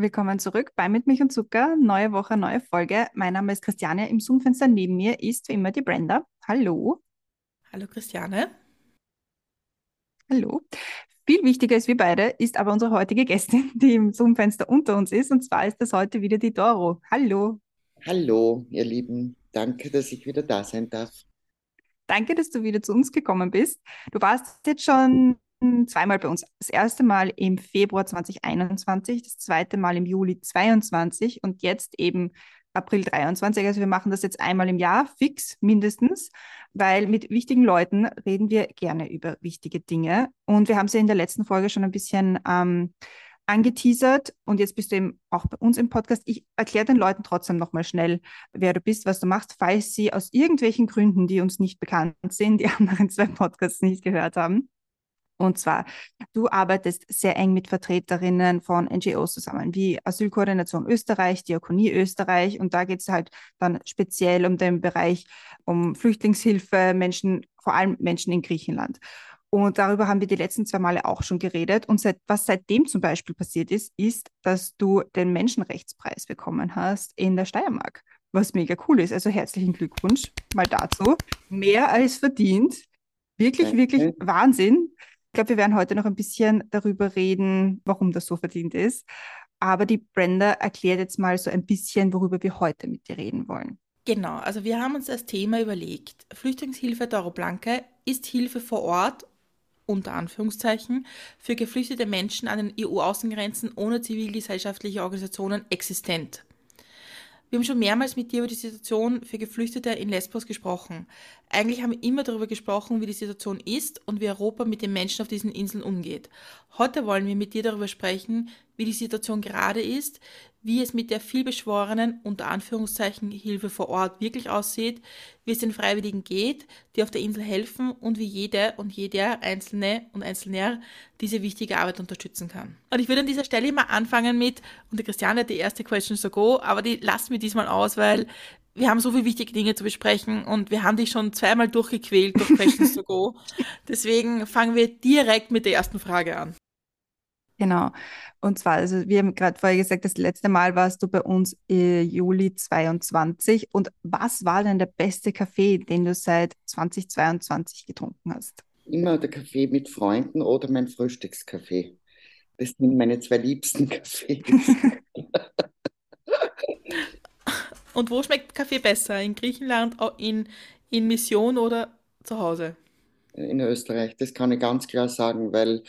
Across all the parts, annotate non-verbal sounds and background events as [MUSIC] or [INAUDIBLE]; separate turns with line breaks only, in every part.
Willkommen zurück bei Mit Milch und Zucker. Neue Woche, neue Folge. Mein Name ist Christiane. Im Zoom-Fenster neben mir ist wie immer die Brenda. Hallo.
Hallo Christiane.
Hallo. Viel wichtiger als wir beide ist aber unsere heutige Gästin, [LAUGHS] die im Zoom-Fenster unter uns ist. Und zwar ist das heute wieder die Doro. Hallo.
Hallo, ihr Lieben. Danke, dass ich wieder da sein darf.
Danke, dass du wieder zu uns gekommen bist. Du warst jetzt schon zweimal bei uns. Das erste Mal im Februar 2021, das zweite Mal im Juli 22 und jetzt eben April 23. Also wir machen das jetzt einmal im Jahr, fix mindestens, weil mit wichtigen Leuten reden wir gerne über wichtige Dinge. Und wir haben sie in der letzten Folge schon ein bisschen ähm, angeteasert und jetzt bist du eben auch bei uns im Podcast. Ich erkläre den Leuten trotzdem nochmal schnell, wer du bist, was du machst, falls sie aus irgendwelchen Gründen, die uns nicht bekannt sind, die [LAUGHS] anderen zwei Podcasts nicht gehört haben. Und zwar, du arbeitest sehr eng mit Vertreterinnen von NGOs zusammen, wie Asylkoordination Österreich, Diakonie Österreich. Und da geht es halt dann speziell um den Bereich um Flüchtlingshilfe, Menschen, vor allem Menschen in Griechenland. Und darüber haben wir die letzten zwei Male auch schon geredet. Und seit, was seitdem zum Beispiel passiert ist, ist, dass du den Menschenrechtspreis bekommen hast in der Steiermark, was mega cool ist. Also herzlichen Glückwunsch mal dazu. Mehr als verdient. Wirklich, wirklich Wahnsinn. Glaube, wir werden heute noch ein bisschen darüber reden, warum das so verdient ist. Aber die Brenda erklärt jetzt mal so ein bisschen, worüber wir heute mit dir reden wollen.
Genau, also wir haben uns das Thema überlegt. Flüchtlingshilfe Doro Blanca ist Hilfe vor Ort, unter Anführungszeichen, für geflüchtete Menschen an den EU-Außengrenzen ohne zivilgesellschaftliche Organisationen existent. Wir haben schon mehrmals mit dir über die Situation für Geflüchtete in Lesbos gesprochen. Eigentlich haben wir immer darüber gesprochen, wie die Situation ist und wie Europa mit den Menschen auf diesen Inseln umgeht. Heute wollen wir mit dir darüber sprechen, wie die Situation gerade ist, wie es mit der vielbeschworenen, unter Anführungszeichen, Hilfe vor Ort wirklich aussieht, wie es den Freiwilligen geht, die auf der Insel helfen und wie jede und jeder Einzelne und Einzelner diese wichtige Arbeit unterstützen kann. Und ich würde an dieser Stelle mal anfangen mit, und der Christiane hat die erste Question to go, aber die lassen wir diesmal aus, weil wir haben so viele wichtige Dinge zu besprechen und wir haben dich schon zweimal durchgequält durch Questions [LAUGHS] to Go. Deswegen fangen wir direkt mit der ersten Frage an.
Genau. Und zwar, also wir haben gerade vorher gesagt, das letzte Mal warst du bei uns im Juli 22. Und was war denn der beste Kaffee, den du seit 2022 getrunken hast?
Immer der Kaffee mit Freunden oder mein Frühstückskaffee. Das sind meine zwei liebsten [LAUGHS] Kaffees.
Und wo schmeckt Kaffee besser? In Griechenland, in, in Mission oder zu Hause?
In Österreich, das kann ich ganz klar sagen, weil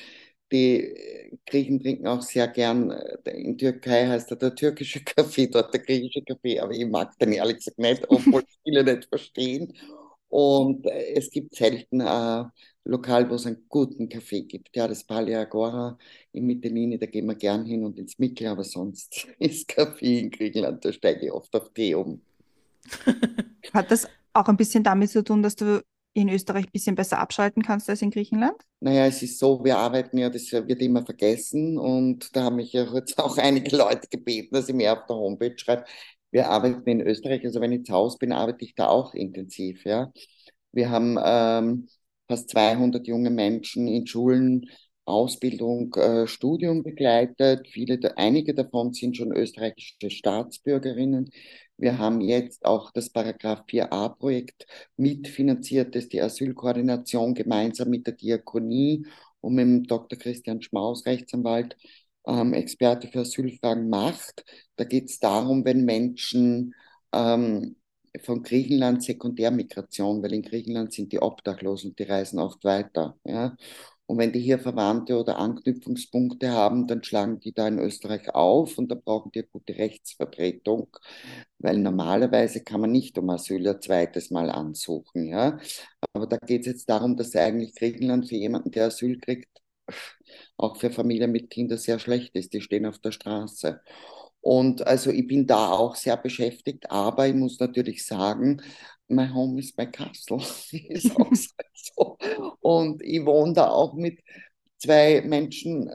die Griechen trinken auch sehr gern, äh, in Türkei heißt er der türkische [LAUGHS] Kaffee, dort der griechische Kaffee, aber ich mag den ehrlich gesagt nicht, obwohl [LAUGHS] viele nicht verstehen. Und äh, es gibt selten ein Lokal, wo es einen guten Kaffee gibt. Ja, das Palea Agora in Mittelini, da gehen wir gern hin und ins Mikkel, aber sonst [LAUGHS] ist Kaffee in Griechenland, da steige ich oft auf Tee um.
Hat das auch ein bisschen damit zu tun, dass du in Österreich ein bisschen besser abschalten kannst als in Griechenland?
Naja, es ist so, wir arbeiten ja, das wird immer vergessen und da haben mich ja jetzt auch [LAUGHS] einige Leute gebeten, dass ich mir auf der Homepage schreibe, wir arbeiten in Österreich, also wenn ich zu Hause bin, arbeite ich da auch intensiv, ja. Wir haben ähm, fast 200 junge Menschen in Schulen Ausbildung, äh, Studium begleitet. Viele, einige davon sind schon österreichische Staatsbürgerinnen. Wir haben jetzt auch das Paragraph 4a Projekt mitfinanziert, das die Asylkoordination gemeinsam mit der Diakonie und mit dem Dr. Christian Schmaus, Rechtsanwalt, ähm, Experte für Asylfragen macht. Da geht es darum, wenn Menschen ähm, von Griechenland Sekundärmigration, weil in Griechenland sind die obdachlos und die reisen oft weiter. Ja? Und wenn die hier Verwandte oder Anknüpfungspunkte haben, dann schlagen die da in Österreich auf und da brauchen die eine gute Rechtsvertretung, weil normalerweise kann man nicht um Asyl ein zweites Mal ansuchen. Ja? Aber da geht es jetzt darum, dass eigentlich Griechenland für jemanden, der Asyl kriegt, auch für Familien mit Kindern sehr schlecht ist. Die stehen auf der Straße. Und also ich bin da auch sehr beschäftigt, aber ich muss natürlich sagen, my home is my castle. [LAUGHS] ist auch so. Und ich wohne da auch mit zwei Menschen,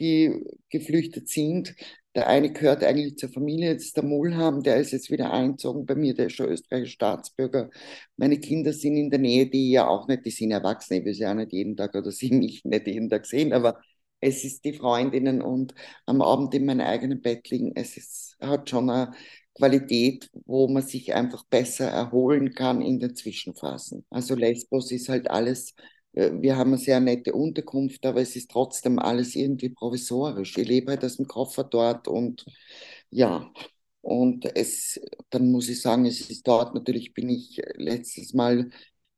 die geflüchtet sind. Der eine gehört eigentlich zur Familie, das ist der Mulham, der ist jetzt wieder einzogen bei mir, der ist schon österreichischer Staatsbürger. Meine Kinder sind in der Nähe, die ja auch nicht, die sind erwachsen, ich will sie auch nicht jeden Tag oder [LAUGHS] sie mich nicht jeden Tag sehen, aber es ist die Freundinnen und am Abend in meinem eigenen Bett liegen. Es ist, hat schon eine Qualität, wo man sich einfach besser erholen kann in den Zwischenphasen. Also Lesbos ist halt alles äh, wir haben eine sehr nette Unterkunft, aber es ist trotzdem alles irgendwie provisorisch. Ich lebe halt aus dem Koffer dort und ja, und es, dann muss ich sagen, es ist dort natürlich, bin ich letztes Mal,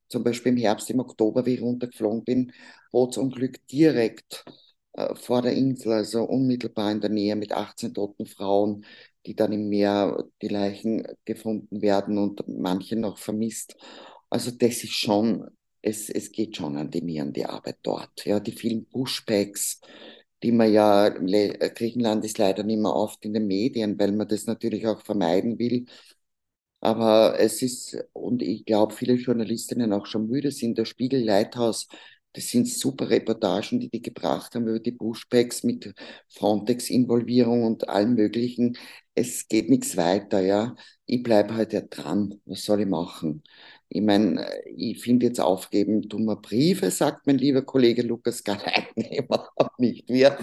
zum Beispiel im Herbst, im Oktober, wie ich runtergeflogen bin, Bootsunglück direkt äh, vor der Insel, also unmittelbar in der Nähe mit 18 toten Frauen, die dann im Meer die Leichen gefunden werden und manche noch vermisst. Also das ist schon es, es geht schon an die Nieren, die Arbeit dort. Ja, die vielen Pushbacks, die man ja, Griechenland ist leider nicht mehr oft in den Medien, weil man das natürlich auch vermeiden will. Aber es ist, und ich glaube, viele Journalistinnen auch schon müde sind, der Spiegel Lighthouse, das sind super Reportagen, die die gebracht haben über die Pushbacks mit Frontex-Involvierung und allem Möglichen. Es geht nichts weiter, ja. Ich bleibe halt ja dran. Was soll ich machen? Ich meine, ich finde jetzt aufgeben dummer Briefe, sagt mein lieber Kollege Lukas nein, überhaupt [LAUGHS] nicht wir.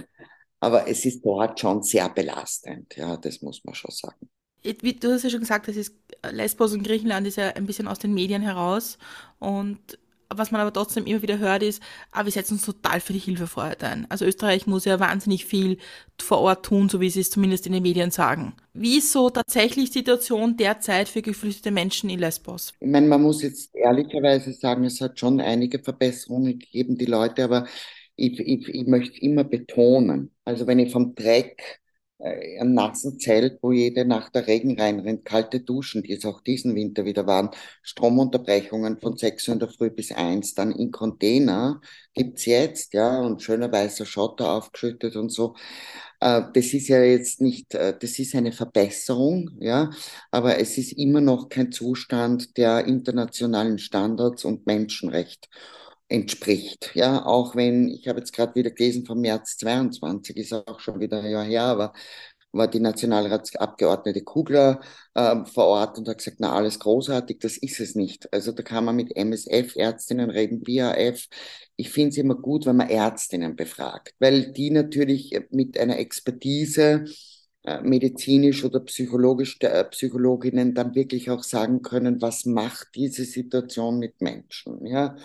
Aber es ist dort schon sehr belastend, ja, das muss man schon sagen.
Du hast ja schon gesagt, das ist Lesbos und Griechenland ist ja ein bisschen aus den Medien heraus und was man aber trotzdem immer wieder hört, ist, ah, wir setzen uns total für die Hilfe vor Ort ein. Also Österreich muss ja wahnsinnig viel vor Ort tun, so wie sie es zumindest in den Medien sagen. Wie ist so tatsächlich die Situation derzeit für geflüchtete Menschen in Lesbos?
Ich meine, man muss jetzt ehrlicherweise sagen, es hat schon einige Verbesserungen gegeben, die Leute, aber ich, ich, ich möchte immer betonen, also wenn ich vom Dreck äh, einem nassen Zelt, wo jede Nacht der Regen reinrennt, kalte Duschen, die es auch diesen Winter wieder waren, Stromunterbrechungen von 6 Uhr in der Früh bis 1, dann in Container gibt's jetzt, ja, und schöner weißer Schotter aufgeschüttet und so. Äh, das ist ja jetzt nicht, äh, das ist eine Verbesserung, ja, aber es ist immer noch kein Zustand der internationalen Standards und Menschenrecht entspricht. Ja, auch wenn, ich habe jetzt gerade wieder gelesen vom März 22, ist auch schon wieder ein Jahr her, aber war die Nationalratsabgeordnete Kugler äh, vor Ort und hat gesagt, na, alles großartig, das ist es nicht. Also da kann man mit MSF-Ärztinnen reden, BAF. Ich finde es immer gut, wenn man Ärztinnen befragt, weil die natürlich mit einer Expertise äh, medizinisch oder psychologisch äh, Psychologinnen dann wirklich auch sagen können, was macht diese Situation mit Menschen, ja.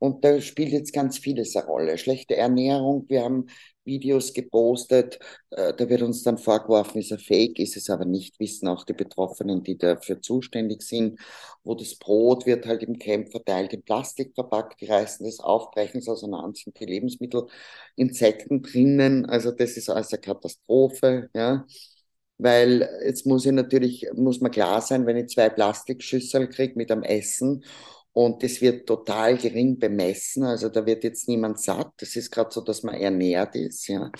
Und da spielt jetzt ganz vieles eine Rolle. Schlechte Ernährung, wir haben Videos gepostet, äh, da wird uns dann vorgeworfen, ist er fake, ist es aber nicht, wissen auch die Betroffenen, die dafür zuständig sind, wo das Brot wird halt im Camp verteilt in Plastik verpackt, die reißen das auf, brechen es auseinander, sind die Lebensmittel, Insekten drinnen, also das ist alles eine Katastrophe, ja weil jetzt muss ich natürlich, muss man klar sein, wenn ich zwei Plastikschüssel kriege mit einem Essen und das wird total gering bemessen. Also da wird jetzt niemand satt. Das ist gerade so, dass man ernährt ist. Ja.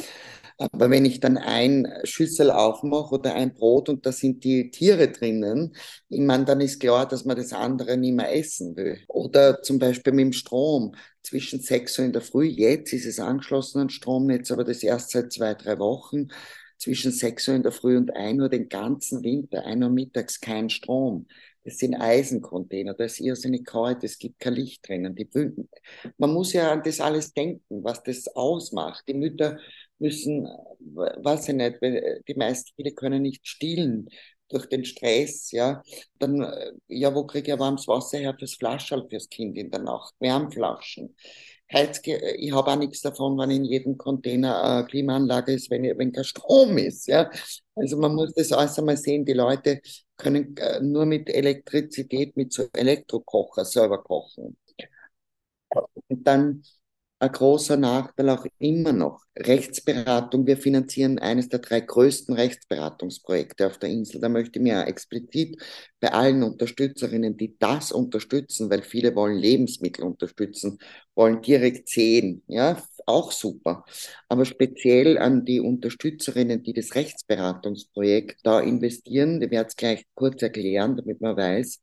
Aber wenn ich dann ein Schüssel aufmache oder ein Brot und da sind die Tiere drinnen, ich meine, dann ist klar, dass man das andere nicht mehr essen will. Oder zum Beispiel mit dem Strom. Zwischen 6 Uhr in der Früh, jetzt ist es angeschlossen an Stromnetz, aber das erst seit zwei, drei Wochen. Zwischen 6 Uhr in der Früh und 1 Uhr den ganzen Winter, 1 Uhr mittags kein Strom. Das sind Eisencontainer, da ist irrsinnig kalt, es gibt kein Licht drinnen. Die, man muss ja an das alles denken, was das ausmacht. Die Mütter müssen, weiß ich nicht, die meisten, viele können nicht stillen durch den Stress, ja. Dann, ja, wo kriege ich warmes Wasser her fürs Flaschall fürs Kind in der Nacht? Wärmflaschen. Heizge ich habe auch nichts davon, wenn in jedem Container eine Klimaanlage ist, wenn, wenn kein Strom ist. Ja? Also man muss das alles einmal sehen, die Leute können äh, nur mit Elektrizität, mit so Elektrokocher selber kochen. Und dann ein großer Nachteil auch immer noch. Rechtsberatung. Wir finanzieren eines der drei größten Rechtsberatungsprojekte auf der Insel. Da möchte ich mir explizit bei allen Unterstützerinnen, die das unterstützen, weil viele wollen Lebensmittel unterstützen, wollen direkt sehen. Ja, auch super. Aber speziell an die Unterstützerinnen, die das Rechtsberatungsprojekt da investieren, ich werde es gleich kurz erklären, damit man weiß,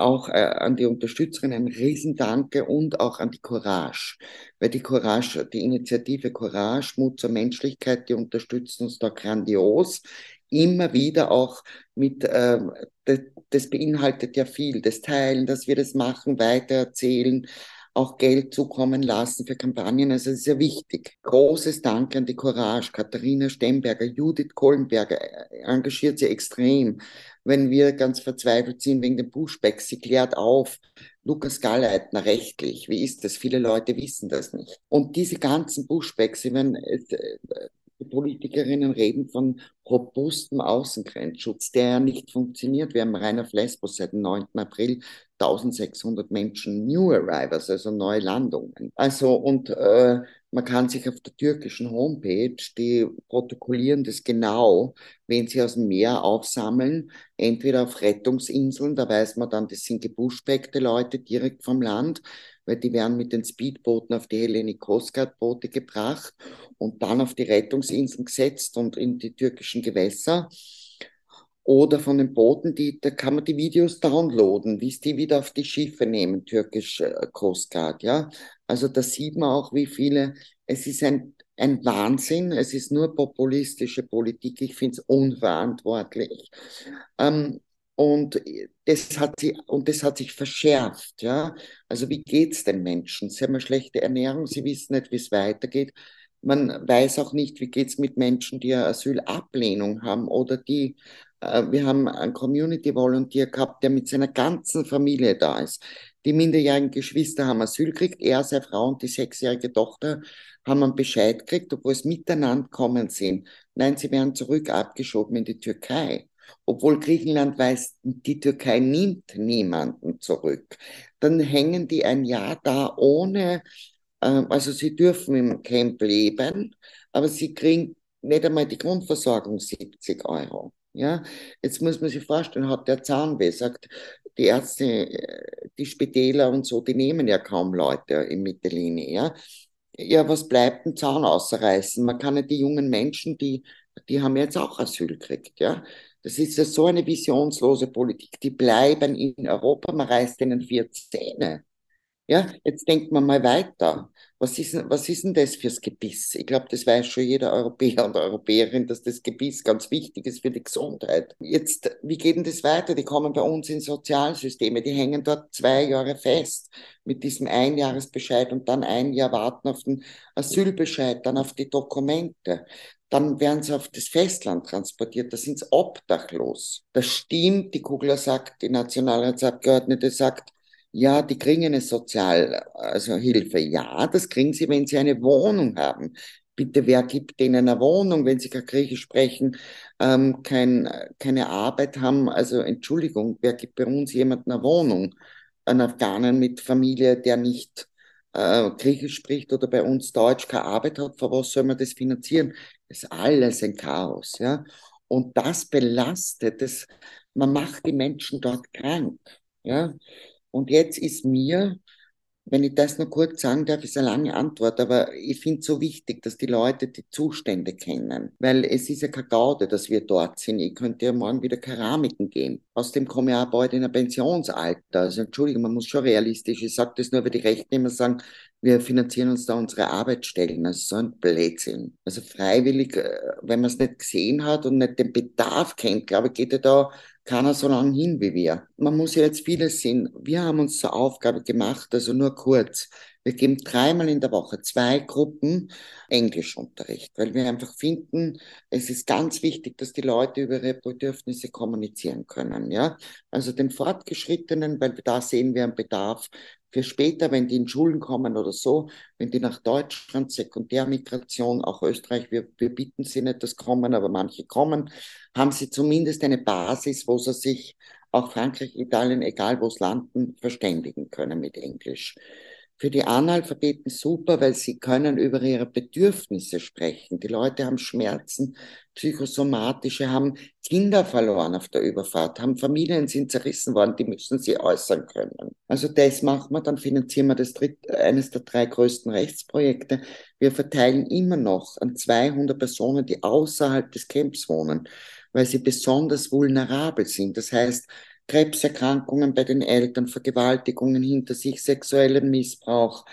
auch äh, an die Unterstützerin ein Riesendanke und auch an die Courage. Weil die Courage, die Initiative Courage, Mut zur Menschlichkeit, die unterstützen uns da grandios. Immer wieder auch mit, äh, das, das beinhaltet ja viel, das Teilen, dass wir das machen, weitererzählen, auch Geld zukommen lassen für Kampagnen. Also es ist sehr wichtig. Großes Dank an die Courage. Katharina Stemberger, Judith Kohlenberger äh, engagiert sie extrem. Wenn wir ganz verzweifelt sind wegen den Pushbacks, sie klärt auf. Lukas Galleitner rechtlich, wie ist das? Viele Leute wissen das nicht. Und diese ganzen Pushbacks, ich meine, äh, die Politikerinnen reden von robustem Außengrenzschutz, der ja nicht funktioniert. Wir haben rein auf Lesbos seit dem 9. April 1600 Menschen New Arrivals, also neue Landungen. Also und äh, man kann sich auf der türkischen Homepage, die protokollieren das genau, wenn sie aus dem Meer aufsammeln, entweder auf Rettungsinseln, da weiß man dann, das sind gebuschbeckte Leute direkt vom Land, weil die werden mit den Speedbooten auf die Hellenic Coast Guard Boote gebracht und dann auf die Rettungsinseln gesetzt und in die türkischen Gewässer. Oder von den Booten, die, da kann man die Videos downloaden, wie es die wieder auf die Schiffe nehmen, türkisch äh, Coast Guard, ja. Also da sieht man auch, wie viele, es ist ein, ein Wahnsinn, es ist nur populistische Politik, ich finde es unverantwortlich. Ähm, und das hat sie, und das hat sich verschärft, ja. Also wie geht's den Menschen? Sie haben eine schlechte Ernährung, sie wissen nicht, wie es weitergeht. Man weiß auch nicht, wie geht's mit Menschen, die eine Asylablehnung haben oder die, äh, wir haben einen Community Volunteer gehabt, der mit seiner ganzen Familie da ist. Die minderjährigen Geschwister haben Asyl gekriegt, er, seine Frau und die sechsjährige Tochter haben einen Bescheid gekriegt, obwohl es miteinander kommen sind. Nein, sie werden zurück abgeschoben in die Türkei obwohl Griechenland weiß, die Türkei nimmt niemanden zurück. Dann hängen die ein Jahr da ohne, äh, also sie dürfen im Camp leben, aber sie kriegen nicht einmal die Grundversorgung 70 Euro. Ja, jetzt muss man sich vorstellen, hat der Zahnweh, sagt, die Ärzte, äh, die Spitäler und so, die nehmen ja kaum Leute in Mittellinie, ja. Ja, was bleibt ein Zahn ausreißen? Man kann ja die jungen Menschen, die, die haben jetzt auch Asyl gekriegt, ja. Das ist ja so eine visionslose Politik. Die bleiben in Europa, man reißt ihnen vier Zähne. Ja, jetzt denkt man mal weiter. Was ist, was ist denn das fürs Gebiss? Ich glaube, das weiß schon jeder Europäer und Europäerin, dass das Gebiss ganz wichtig ist für die Gesundheit. Jetzt, wie geht denn das weiter? Die kommen bei uns in Sozialsysteme, die hängen dort zwei Jahre fest mit diesem Einjahresbescheid und dann ein Jahr warten auf den Asylbescheid, dann auf die Dokumente dann werden sie auf das Festland transportiert, da sind sie obdachlos. Das stimmt, die Kugler sagt, die Nationalratsabgeordnete sagt, ja, die kriegen eine Sozial, also. Ja, das kriegen sie, wenn sie eine Wohnung haben. Bitte, wer gibt denen eine Wohnung, wenn sie kein Griechisch sprechen, ähm, kein, keine Arbeit haben? Also Entschuldigung, wer gibt bei uns jemanden eine Wohnung? Ein Afghanen mit Familie, der nicht äh, Griechisch spricht oder bei uns Deutsch keine Arbeit hat, für was soll man das finanzieren? Ist alles ein Chaos, ja. Und das belastet, das, man macht die Menschen dort krank, ja. Und jetzt ist mir wenn ich das noch kurz sagen darf, ist eine lange Antwort, aber ich finde es so wichtig, dass die Leute die Zustände kennen, weil es ist ja keine Gaude, dass wir dort sind. Ich könnte ja morgen wieder Keramiken gehen. Außerdem komme ich auch bald in ein Pensionsalter. Also Entschuldigung, man muss schon realistisch, ich sage das nur, weil die Rechtnehmer sagen, wir finanzieren uns da unsere Arbeitsstellen. Das ist so ein Blödsinn. Also freiwillig, äh, wenn man es nicht gesehen hat und nicht den Bedarf kennt, glaube ich, geht ja da keiner so lange hin wie wir. Man muss ja jetzt vieles sehen. Wir haben uns zur Aufgabe gemacht, also nur kurz. Wir geben dreimal in der Woche zwei Gruppen Englischunterricht, weil wir einfach finden, es ist ganz wichtig, dass die Leute über ihre Bedürfnisse kommunizieren können. Ja, also den Fortgeschrittenen, weil da sehen wir einen Bedarf für später, wenn die in Schulen kommen oder so, wenn die nach Deutschland, Sekundärmigration, auch Österreich, wir, wir bitten sie nicht, das kommen, aber manche kommen, haben sie zumindest eine Basis, wo sie sich auch Frankreich, Italien, egal wo es landen, verständigen können mit Englisch für die Analphabeten super, weil sie können über ihre Bedürfnisse sprechen. Die Leute haben Schmerzen, psychosomatische, haben Kinder verloren auf der Überfahrt, haben Familien sind zerrissen worden, die müssen sie äußern können. Also das machen wir, dann finanzieren wir das dritt, eines der drei größten Rechtsprojekte. Wir verteilen immer noch an 200 Personen, die außerhalb des Camps wohnen, weil sie besonders vulnerabel sind. Das heißt, Krebserkrankungen bei den Eltern, Vergewaltigungen hinter sich, sexuellen Missbrauch,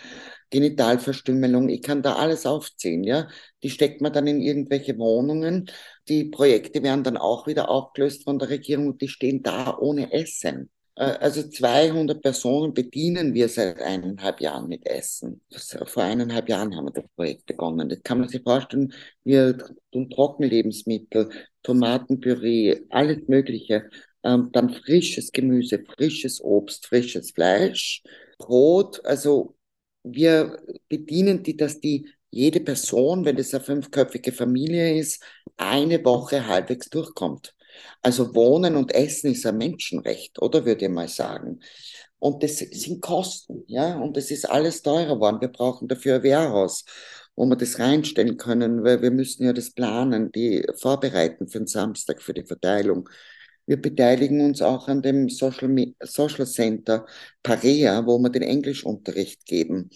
Genitalverstümmelung, ich kann da alles aufziehen, ja. Die steckt man dann in irgendwelche Wohnungen. Die Projekte werden dann auch wieder aufgelöst von der Regierung und die stehen da ohne Essen. Äh, also 200 Personen bedienen wir seit eineinhalb Jahren mit Essen. Vor eineinhalb Jahren haben wir das Projekt begonnen. Das kann man sich vorstellen, wir tun Trockenlebensmittel, Tomatenpüree, alles Mögliche. Ähm, dann frisches Gemüse, frisches Obst, frisches Fleisch, Brot. Also wir bedienen die, dass die jede Person, wenn es eine fünfköpfige Familie ist, eine Woche halbwegs durchkommt. Also Wohnen und Essen ist ein Menschenrecht, oder würde ich mal sagen. Und das sind Kosten, ja, und es ist alles teurer geworden. Wir brauchen dafür ein Wehrhaus, wo wir das reinstellen können, weil wir müssen ja das planen, die vorbereiten für den Samstag, für die Verteilung. Wir beteiligen uns auch an dem Social, Social Center Parea, wo wir den Englischunterricht geben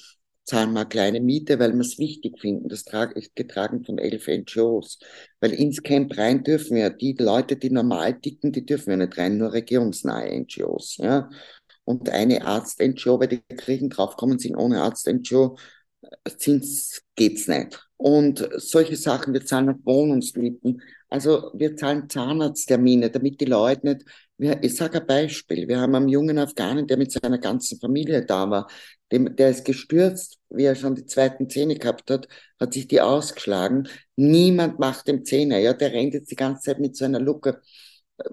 zahlen wir eine kleine Miete, weil wir es wichtig finden. Das ist getragen von elf NGOs. Weil ins Camp rein dürfen ja die Leute, die normal ticken, die dürfen ja nicht rein, nur regierungsnahe NGOs. Ja? Und eine Arzt-NGO, weil die Kriegen draufkommen sind, ohne Arzt-NGO geht's nicht. Und solche Sachen, wir zahlen auch Wohnungsmieten. Also wir zahlen Zahnarzttermine, damit die Leute nicht, ich sage ein Beispiel, wir haben einen jungen Afghanen, der mit seiner ganzen Familie da war, dem, der ist gestürzt, wie er schon die zweiten Zähne gehabt hat, hat sich die ausgeschlagen. Niemand macht dem Zähne. Ja, der rennt jetzt die ganze Zeit mit so einer Lucke,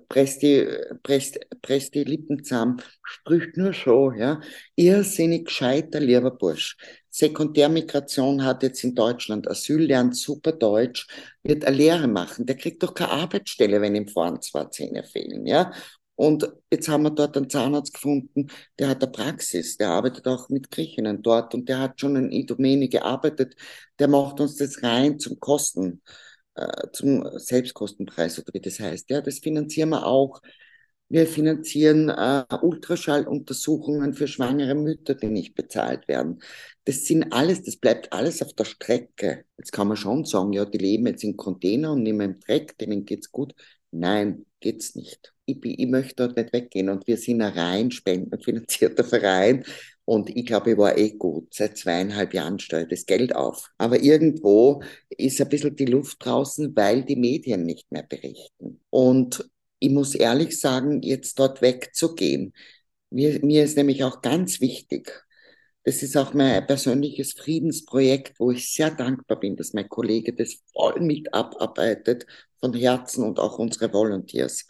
presst die, presst, presst die Lippen zusammen, spricht nur so, ja. Irrsinnig gescheiter, lieber Bursch. Sekundärmigration hat jetzt in Deutschland Asyl, lernt super Deutsch, wird eine Lehre machen. Der kriegt doch keine Arbeitsstelle, wenn ihm vorne zwei Zähne fehlen, ja. Und jetzt haben wir dort einen Zahnarzt gefunden, der hat eine Praxis, der arbeitet auch mit Griechinnen dort und der hat schon in Idomeni gearbeitet. Der macht uns das rein zum Kosten, äh, zum Selbstkostenpreis oder wie das heißt. Ja, das finanzieren wir auch. Wir finanzieren äh, Ultraschalluntersuchungen für schwangere Mütter, die nicht bezahlt werden. Das sind alles, das bleibt alles auf der Strecke. Jetzt kann man schon sagen, ja, die leben jetzt in Container und nehmen Dreck, denen geht's gut. Nein, geht's nicht. Ich, ich möchte dort nicht weggehen und wir sind ein rein spendenfinanzierter [LAUGHS] Verein und ich glaube, ich war eh gut. Seit zweieinhalb Jahren steuert das Geld auf. Aber irgendwo ist ein bisschen die Luft draußen, weil die Medien nicht mehr berichten. Und ich muss ehrlich sagen, jetzt dort wegzugehen, mir, mir ist nämlich auch ganz wichtig, das ist auch mein persönliches Friedensprojekt, wo ich sehr dankbar bin, dass mein Kollege das voll mit abarbeitet, von Herzen und auch unsere Volunteers.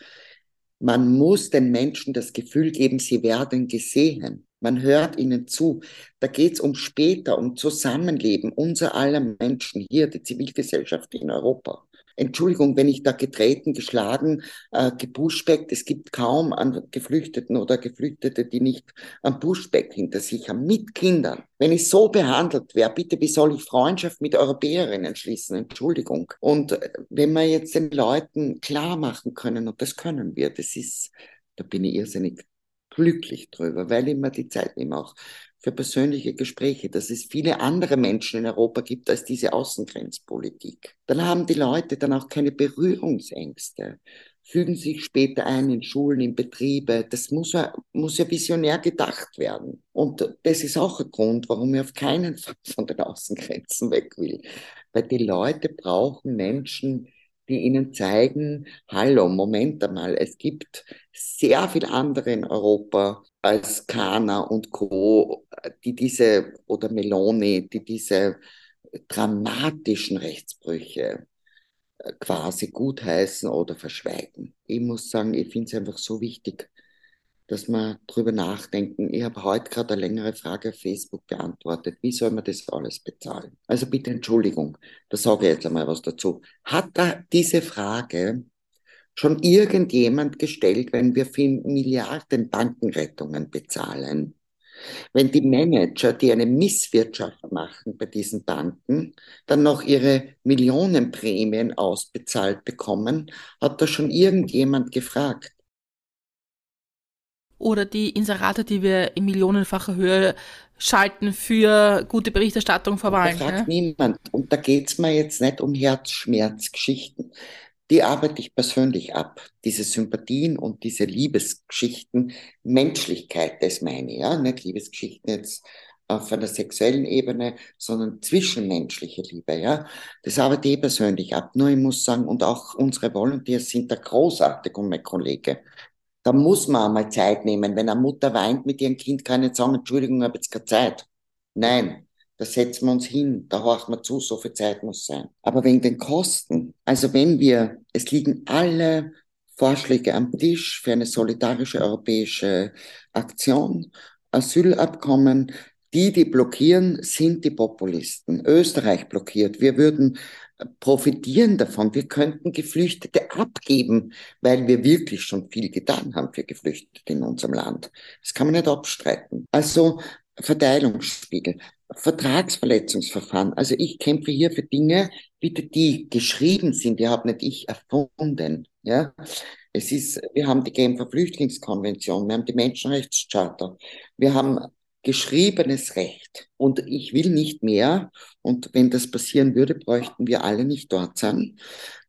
Man muss den Menschen das Gefühl geben, sie werden gesehen. Man hört ihnen zu. Da geht es um später, um Zusammenleben unser aller Menschen hier, die Zivilgesellschaft in Europa. Entschuldigung, wenn ich da getreten, geschlagen, äh, gebuschbeckt, es gibt kaum an Geflüchteten oder Geflüchtete, die nicht ein Buschbeck hinter sich haben, mit Kindern. Wenn ich so behandelt wäre, bitte, wie soll ich Freundschaft mit Europäerinnen schließen? Entschuldigung. Und äh, wenn wir jetzt den Leuten klar machen können, und das können wir, das ist, da bin ich irrsinnig glücklich drüber, weil ich mir die Zeit nehme auch für persönliche Gespräche, dass es viele andere Menschen in Europa gibt als diese Außengrenzpolitik. Dann haben die Leute dann auch keine Berührungsängste, fügen sich später ein in Schulen, in Betriebe. Das muss ja, muss ja visionär gedacht werden. Und das ist auch ein Grund, warum ich auf keinen Fall [LAUGHS] von den Außengrenzen weg will. Weil die Leute brauchen Menschen, die ihnen zeigen, hallo, Moment einmal, es gibt sehr viel andere in Europa als Kana und Co., die diese, oder Meloni, die diese dramatischen Rechtsbrüche äh, quasi gutheißen oder verschweigen. Ich muss sagen, ich finde es einfach so wichtig, dass wir drüber nachdenken. Ich habe heute gerade eine längere Frage auf Facebook beantwortet. Wie soll man das alles bezahlen? Also bitte Entschuldigung, da sage ich jetzt einmal was dazu. Hat da diese Frage schon irgendjemand gestellt, wenn wir für Milliarden Bankenrettungen bezahlen? Wenn die Manager, die eine Misswirtschaft machen bei diesen Banken, dann noch ihre Millionenprämien ausbezahlt bekommen, hat da schon irgendjemand gefragt
oder die Inserate, die wir in millionenfacher Höhe schalten für gute Berichterstattung vor Wahlen.
Da fragt ne? niemand. Und da geht es mir jetzt nicht um Herzschmerzgeschichten. Die arbeite ich persönlich ab. Diese Sympathien und diese Liebesgeschichten, Menschlichkeit, das meine ich, ja, nicht Liebesgeschichten jetzt auf einer sexuellen Ebene, sondern zwischenmenschliche Liebe, ja. Das arbeite ich persönlich ab. Nur ich muss sagen, und auch unsere Volunteers sind da großartig und mein Kollege Da muss man einmal Zeit nehmen. Wenn eine Mutter weint mit ihrem Kind, kann ich nicht sagen, Entschuldigung, ich habe jetzt keine Zeit. Nein, da setzen wir uns hin, da horchen wir zu, so viel Zeit muss sein. Aber wegen den Kosten, also wenn wir, es liegen alle Vorschläge am Tisch für eine solidarische europäische Aktion, Asylabkommen, die, die blockieren, sind die Populisten. Österreich blockiert. Wir würden profitieren davon. Wir könnten Geflüchtete abgeben, weil wir wirklich schon viel getan haben für Geflüchtete in unserem Land. Das kann man nicht abstreiten. Also Verteilungsspiegel, Vertragsverletzungsverfahren. Also ich kämpfe hier für Dinge, bitte, die geschrieben sind. Die habe nicht ich erfunden. Ja, es ist, wir haben die Genfer Flüchtlingskonvention, wir haben die Menschenrechtscharta, wir haben geschriebenes Recht. Und ich will nicht mehr, und wenn das passieren würde, bräuchten wir alle nicht dort sein,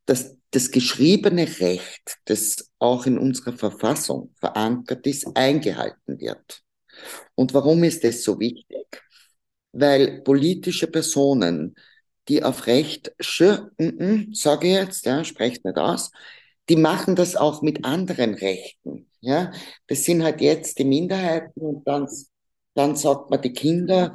dass das geschriebene Recht, das auch in unserer Verfassung verankert ist, eingehalten wird. Und warum ist das so wichtig? Weil politische Personen, die auf Recht schürfen, sage ich jetzt, ja, sprecht nicht aus, die machen das auch mit anderen Rechten. Ja, das sind halt jetzt die Minderheiten und dann dann sagt man die Kinder,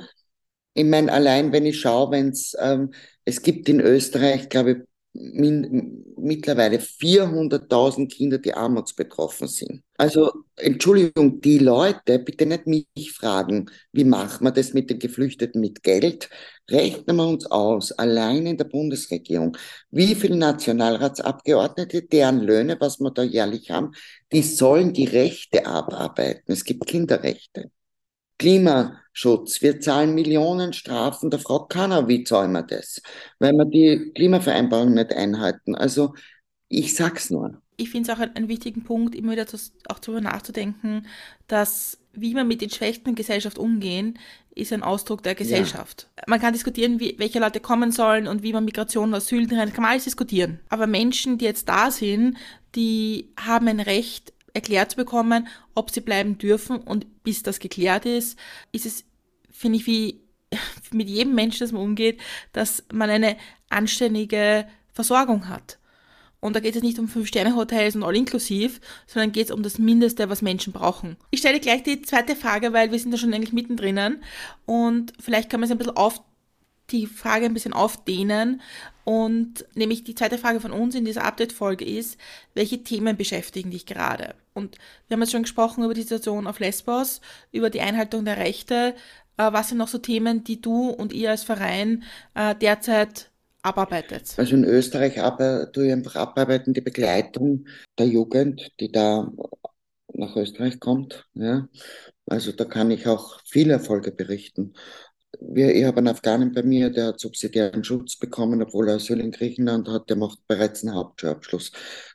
ich meine, allein wenn ich schaue, wenn es, ähm, es gibt in Österreich, glaube ich, min, mittlerweile 400.000 Kinder, die armutsbetroffen sind. Also, Entschuldigung, die Leute, bitte nicht mich fragen, wie machen wir das mit den Geflüchteten mit Geld? Rechnen wir uns aus, allein in der Bundesregierung, wie viele Nationalratsabgeordnete, deren Löhne, was wir da jährlich haben, die sollen die Rechte abarbeiten. Es gibt Kinderrechte. Klimaschutz. Wir zahlen Millionen Strafen, da fragt keiner, wie zahlen wir das? Weil wir die Klimavereinbarung nicht einhalten. Also ich sag's nur.
Ich finde es auch einen, einen, wichtigen Punkt, immer wieder zu, auch darüber nachzudenken, dass wie wir mit den Schwächten in Gesellschaft umgehen, ist ein Ausdruck der Gesellschaft. Ja. Man kann diskutieren, wie, welche Leute kommen sollen und wie man Migration und Asyl kann man alles diskutieren. Aber Menschen, die jetzt da sind, die haben ein Recht, erklärt zu bekommen, ob sie bleiben dürfen. Und bis das geklärt ist, ist es, finde ich, wie [LAUGHS] mit jedem Menschen, das man umgeht, dass man eine anständige Versorgung hat. Und da geht es nicht um Fünf-Sterne-Hotels und all-inklusiv, sondern geht es um das Mindeste, was Menschen brauchen. Ich stelle gleich die zweite Frage, weil wir sind da schon eigentlich mittendrin und vielleicht kann man es ein bisschen auf die Frage ein bisschen aufdehnen. Und nämlich die zweite Frage von uns in dieser Update-Folge ist, welche Themen beschäftigen dich gerade? Und wir haben jetzt schon gesprochen über die Situation auf Lesbos, über die Einhaltung der Rechte. Äh, was sind noch so Themen, die du und ihr als Verein äh, derzeit abarbeitet?
Also in Österreich aber, tue ich einfach abarbeiten, die Begleitung der Jugend, die da nach Österreich kommt. Ja. Also da kann ich auch viele Erfolge berichten ich habe einen Afghanen bei mir, der hat subsidiären Schutz bekommen, obwohl er Asyl in Griechenland hat, der macht bereits einen Hauptschulabschluss.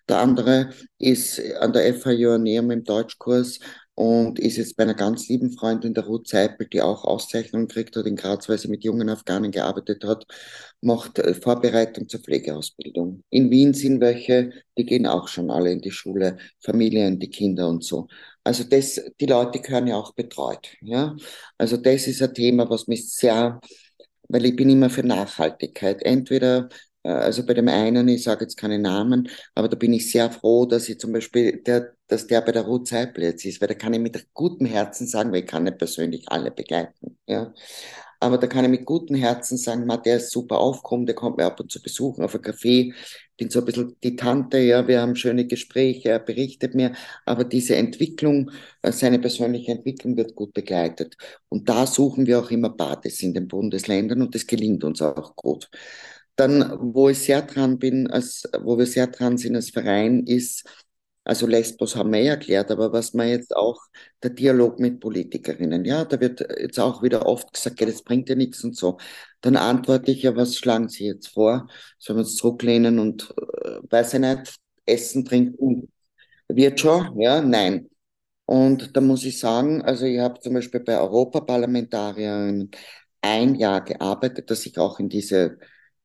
Der andere ist an der FH Joanneum im Deutschkurs und ist jetzt bei einer ganz lieben Freundin, der Ruth Seipel, die auch Auszeichnungen gekriegt hat in Graz, weil sie mit jungen Afghanen gearbeitet hat, macht äh, Vorbereitung zur Pflegeausbildung. In Wien sind welche, die gehen auch schon alle in die Schule, Familien, die Kinder und so. Also das, die Leute gehören ja auch betreut. Ja? Also das ist ein Thema, was mich sehr, weil ich bin immer für Nachhaltigkeit. Entweder äh, also bei dem einen, ich sage jetzt keine Namen, aber da bin ich sehr froh, dass ich zum Beispiel, der, dass der bei der Ruth Seipel jetzt ist, weil da kann ich mit gutem Herzen sagen, weil ich kann nicht persönlich alle begleiten. Ja. Aber da kann ich mit gutem Herzen sagen, man, der ist super aufgekommen, der kommt mir ab und zu besuchen auf ein Café, bin so ein bisschen die Tante, ja, wir haben schöne Gespräche, er berichtet mir, aber diese Entwicklung, äh, seine persönliche Entwicklung wird gut begleitet. Und da suchen wir auch immer Bates in den Bundesländern und das gelingt uns auch gut. Dann, wo ich sehr dran bin, als, wo wir sehr dran sind als Verein, ist, also Lesbos haben wir ja erklärt, aber was man jetzt auch, der Dialog mit Politikerinnen, ja, da wird jetzt auch wieder oft gesagt, ja, das bringt ja nichts und so. Dann antworte ich ja, was schlagen Sie jetzt vor? Sollen wir uns zurücklehnen und, äh, weiß ich nicht, essen, trinken? Wird schon? Ja, nein. Und da muss ich sagen, also ich habe zum Beispiel bei Europaparlamentariern ein Jahr gearbeitet, dass ich auch in diese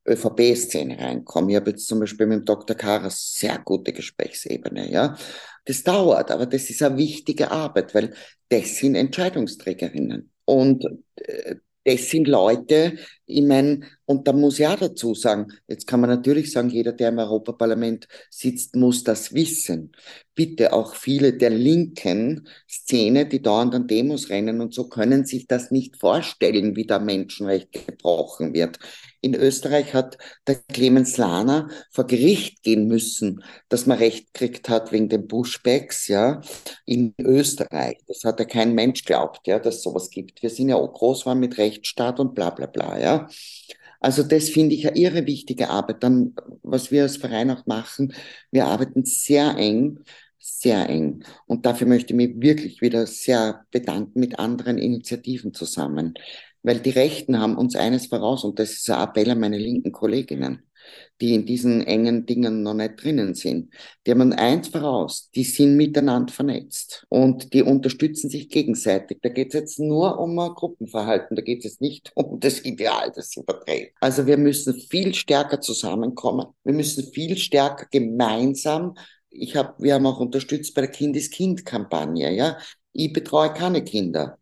ÖVP-Szene reinkommen. Ich habe jetzt zum Beispiel mit dem Dr. Karas sehr gute Gesprächsebene, ja. Das dauert, aber das ist eine wichtige Arbeit, weil das sind Entscheidungsträgerinnen. Und äh, das sind Leute, ich meine, und da muss ich auch dazu sagen, jetzt kann man natürlich sagen, jeder, der im Europaparlament sitzt, muss das wissen. Bitte auch viele der linken Szene, die dauernd an Demos rennen und so, können sich das nicht vorstellen, wie da Menschenrecht gebrochen wird. In Österreich hat der Clemens Lahner vor Gericht gehen müssen, dass man Recht gekriegt hat wegen den Pushbacks, ja, in Österreich. Das hat ja kein Mensch glaubt, ja, dass sowas gibt. Wir sind ja auch groß waren mit Rechtsstaat und bla, bla, bla, ja. Also das finde ich eine irre wichtige Arbeit. Dann, was wir als Verein auch machen, wir arbeiten sehr eng, sehr eng. Und dafür möchte ich mich wirklich wieder sehr bedanken mit anderen Initiativen zusammen. Weil die Rechten haben uns eines voraus und das ist ein Appell an meine linken Kolleginnen, die in diesen engen Dingen noch nicht drinnen sind. Die haben eins voraus, die sind miteinander vernetzt und die unterstützen sich gegenseitig. Da geht es jetzt nur um ein Gruppenverhalten, da geht es nicht [LAUGHS] um das Ideal, das sie vertreten. Also wir müssen viel stärker zusammenkommen, wir müssen viel stärker gemeinsam ich habe, wir haben auch unterstützt bei der Kind-ist-Kind-Kampagne, ja. Ich betreue keine Kinder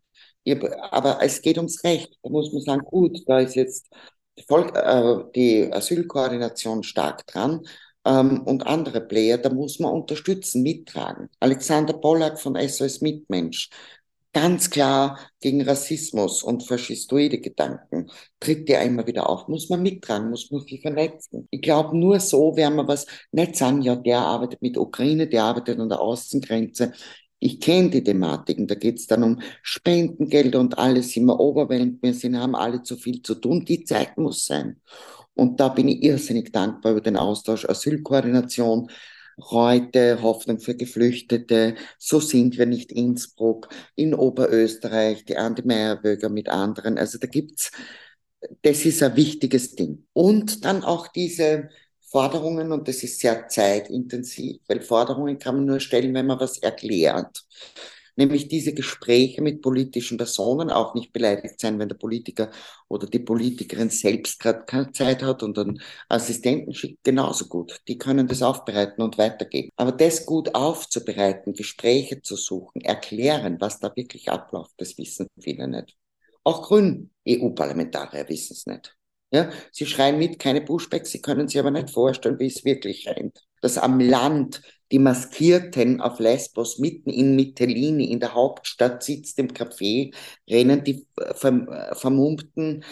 aber es geht ums Recht. Da muss man sagen, gut, da ist jetzt die, Volk, äh, die Asylkoordination stark dran ähm, und andere Player, da muss man unterstützen, mittragen. Alexander Pollack von SOS Mitmensch, ganz klar gegen Rassismus und faschistoide Gedanken, tritt ja immer wieder auf. Muss man mittragen, muss man sich vernetzen. Ich glaube, nur so werden wir was nicht sagen, ja, der arbeitet mit Ukraine, der arbeitet an der Außengrenze. Ich kenne die Thematiken, da geht es dann um Spendengelder und alles immer overwhelmed. Wir sind, haben alle zu viel zu tun. Die Zeit muss sein. Und da bin ich irrsinnig dankbar über den Austausch Asylkoordination, heute Hoffnung für Geflüchtete, so sind wir nicht Innsbruck, in Oberösterreich, die Andi Meyerböger mit anderen. Also da gibt's, das ist ein wichtiges Ding. Und dann auch diese Forderungen und das ist sehr zeitintensiv, weil Forderungen kann man nur stellen, wenn man was erklärt. Nämlich diese Gespräche mit politischen Personen, auch nicht beleidigt sein, wenn der Politiker oder die Politikerin selbst gerade keine Zeit hat und einen Assistenten schickt, genauso gut. Die können das aufbereiten und weitergeben. Aber das gut aufzubereiten, Gespräche zu suchen, erklären, was da wirklich abläuft, das wissen viele nicht. Auch grün EU-Parlamentarier wissen es nicht. Ja, sie schreien mit, keine Pushbacks, sie können sich aber nicht vorstellen, wie es wirklich rennt. Dass am Land die Maskierten auf Lesbos mitten in Mytilini in der Hauptstadt sitzt im Café, rennen die vermummten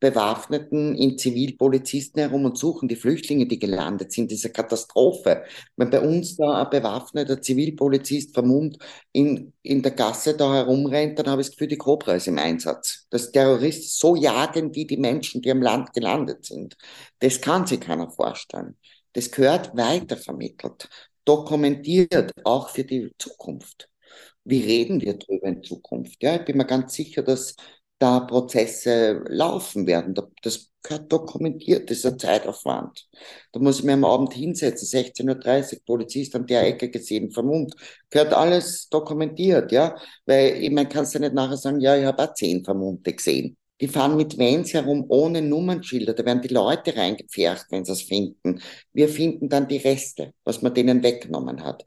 Bewaffneten in Zivilpolizisten herum und suchen die Flüchtlinge, die gelandet sind. Diese Katastrophe. Wenn bei uns da ein bewaffneter Zivilpolizist vermummt in, in der Gasse da herumrennt, dann habe ich das Gefühl, die Cobra ist im Einsatz. Dass Terroristen so jagen wie die Menschen, die am Land gelandet sind. Das kann sich keiner vorstellen. Das gehört weitervermittelt, dokumentiert, auch für die Zukunft. Wie reden wir darüber in Zukunft? Ja, ich bin mir ganz sicher, dass da Prozesse laufen werden. Das gehört dokumentiert, das ist ein Zeitaufwand. Da muss ich mir am Abend hinsetzen, 16.30 Uhr, Polizist an der Ecke gesehen, vermummt. Gehört alles dokumentiert, ja. Weil, ich meine, kannst du nicht nachher sagen, ja, ich habe auch zehn Vermummte gesehen. Die fahren mit Vans herum ohne Nummernschilder. Da werden die Leute reingepfercht, wenn sie es finden. Wir finden dann die Reste, was man denen weggenommen hat.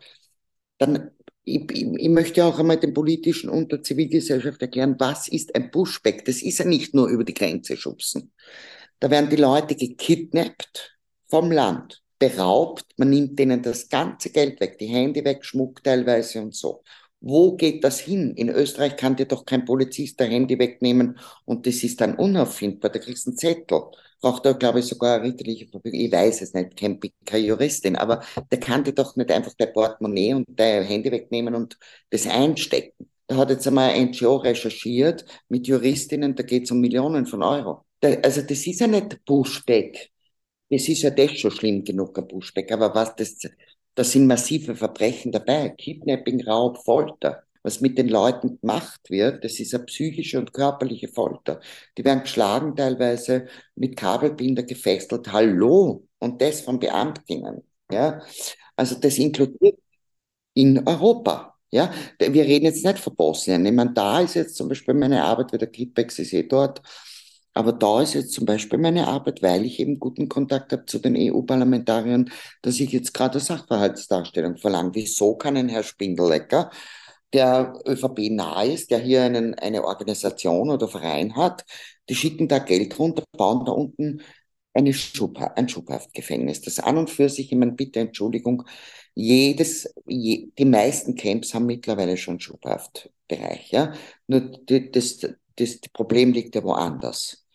Dann ich, ich, möchte auch einmal den politischen und der Zivilgesellschaft erklären, was ist ein Pushback? Das ist ja nicht nur über die Grenze schubsen. Da werden die Leute gekidnappt vom Land, beraubt, man nimmt denen das ganze Geld weg, die Hände weg, Schmuck teilweise und so. Wo geht das hin? In Österreich kann dir doch kein Polizist der Handy wegnehmen und das ist dann unauffindbar. Da kriegst du einen Zettel braucht er, glaube ich, sogar eine richterliche Verfügung. Ich weiß es nicht, ich bin keine Juristin, aber der kann dir doch nicht einfach dein Portemonnaie und dein Handy wegnehmen und das einstecken. Da hat jetzt einmal ein NGO recherchiert mit Juristinnen, da geht es um Millionen von Euro. Da, also das ist ja nicht Pushback. Das ist ja das schon schlimm genug, ein Pushback. Aber was das, da sind massive Verbrechen dabei. Kidnapping, Raub, Folter was mit den Leuten gemacht wird, das ist eine psychische und körperliche Folter. Die werden geschlagen teilweise mit Kabelbinder gefesselt. Hallo! Und das von Beamtinnen. Ja? Also das inkludiert in Europa. Ja, wir reden jetzt nicht von Bosnien. Ich meine, da ist jetzt zum Beispiel meine Arbeit, weil der Kipex ist eh dort. Aber da ist jetzt zum Beispiel meine Arbeit, weil ich eben guten Kontakt habe zu den EU-Parlamentariern, dass ich jetzt gerade eine Sachverhaltsdarstellung verlange. Wieso kann ein Herr Spindelecker der ÖVP nahe ist, der hier einen, eine Organisation oder Verein hat, die schicken da Geld runter, bauen da unten eine Schubha ein Schubhaftgefängnis. Das an und für sich, ich meine, bitte Entschuldigung, jedes, je, die meisten Camps haben mittlerweile schon Schubhaftbereich, ja. Nur das, das, das Problem liegt ja woanders.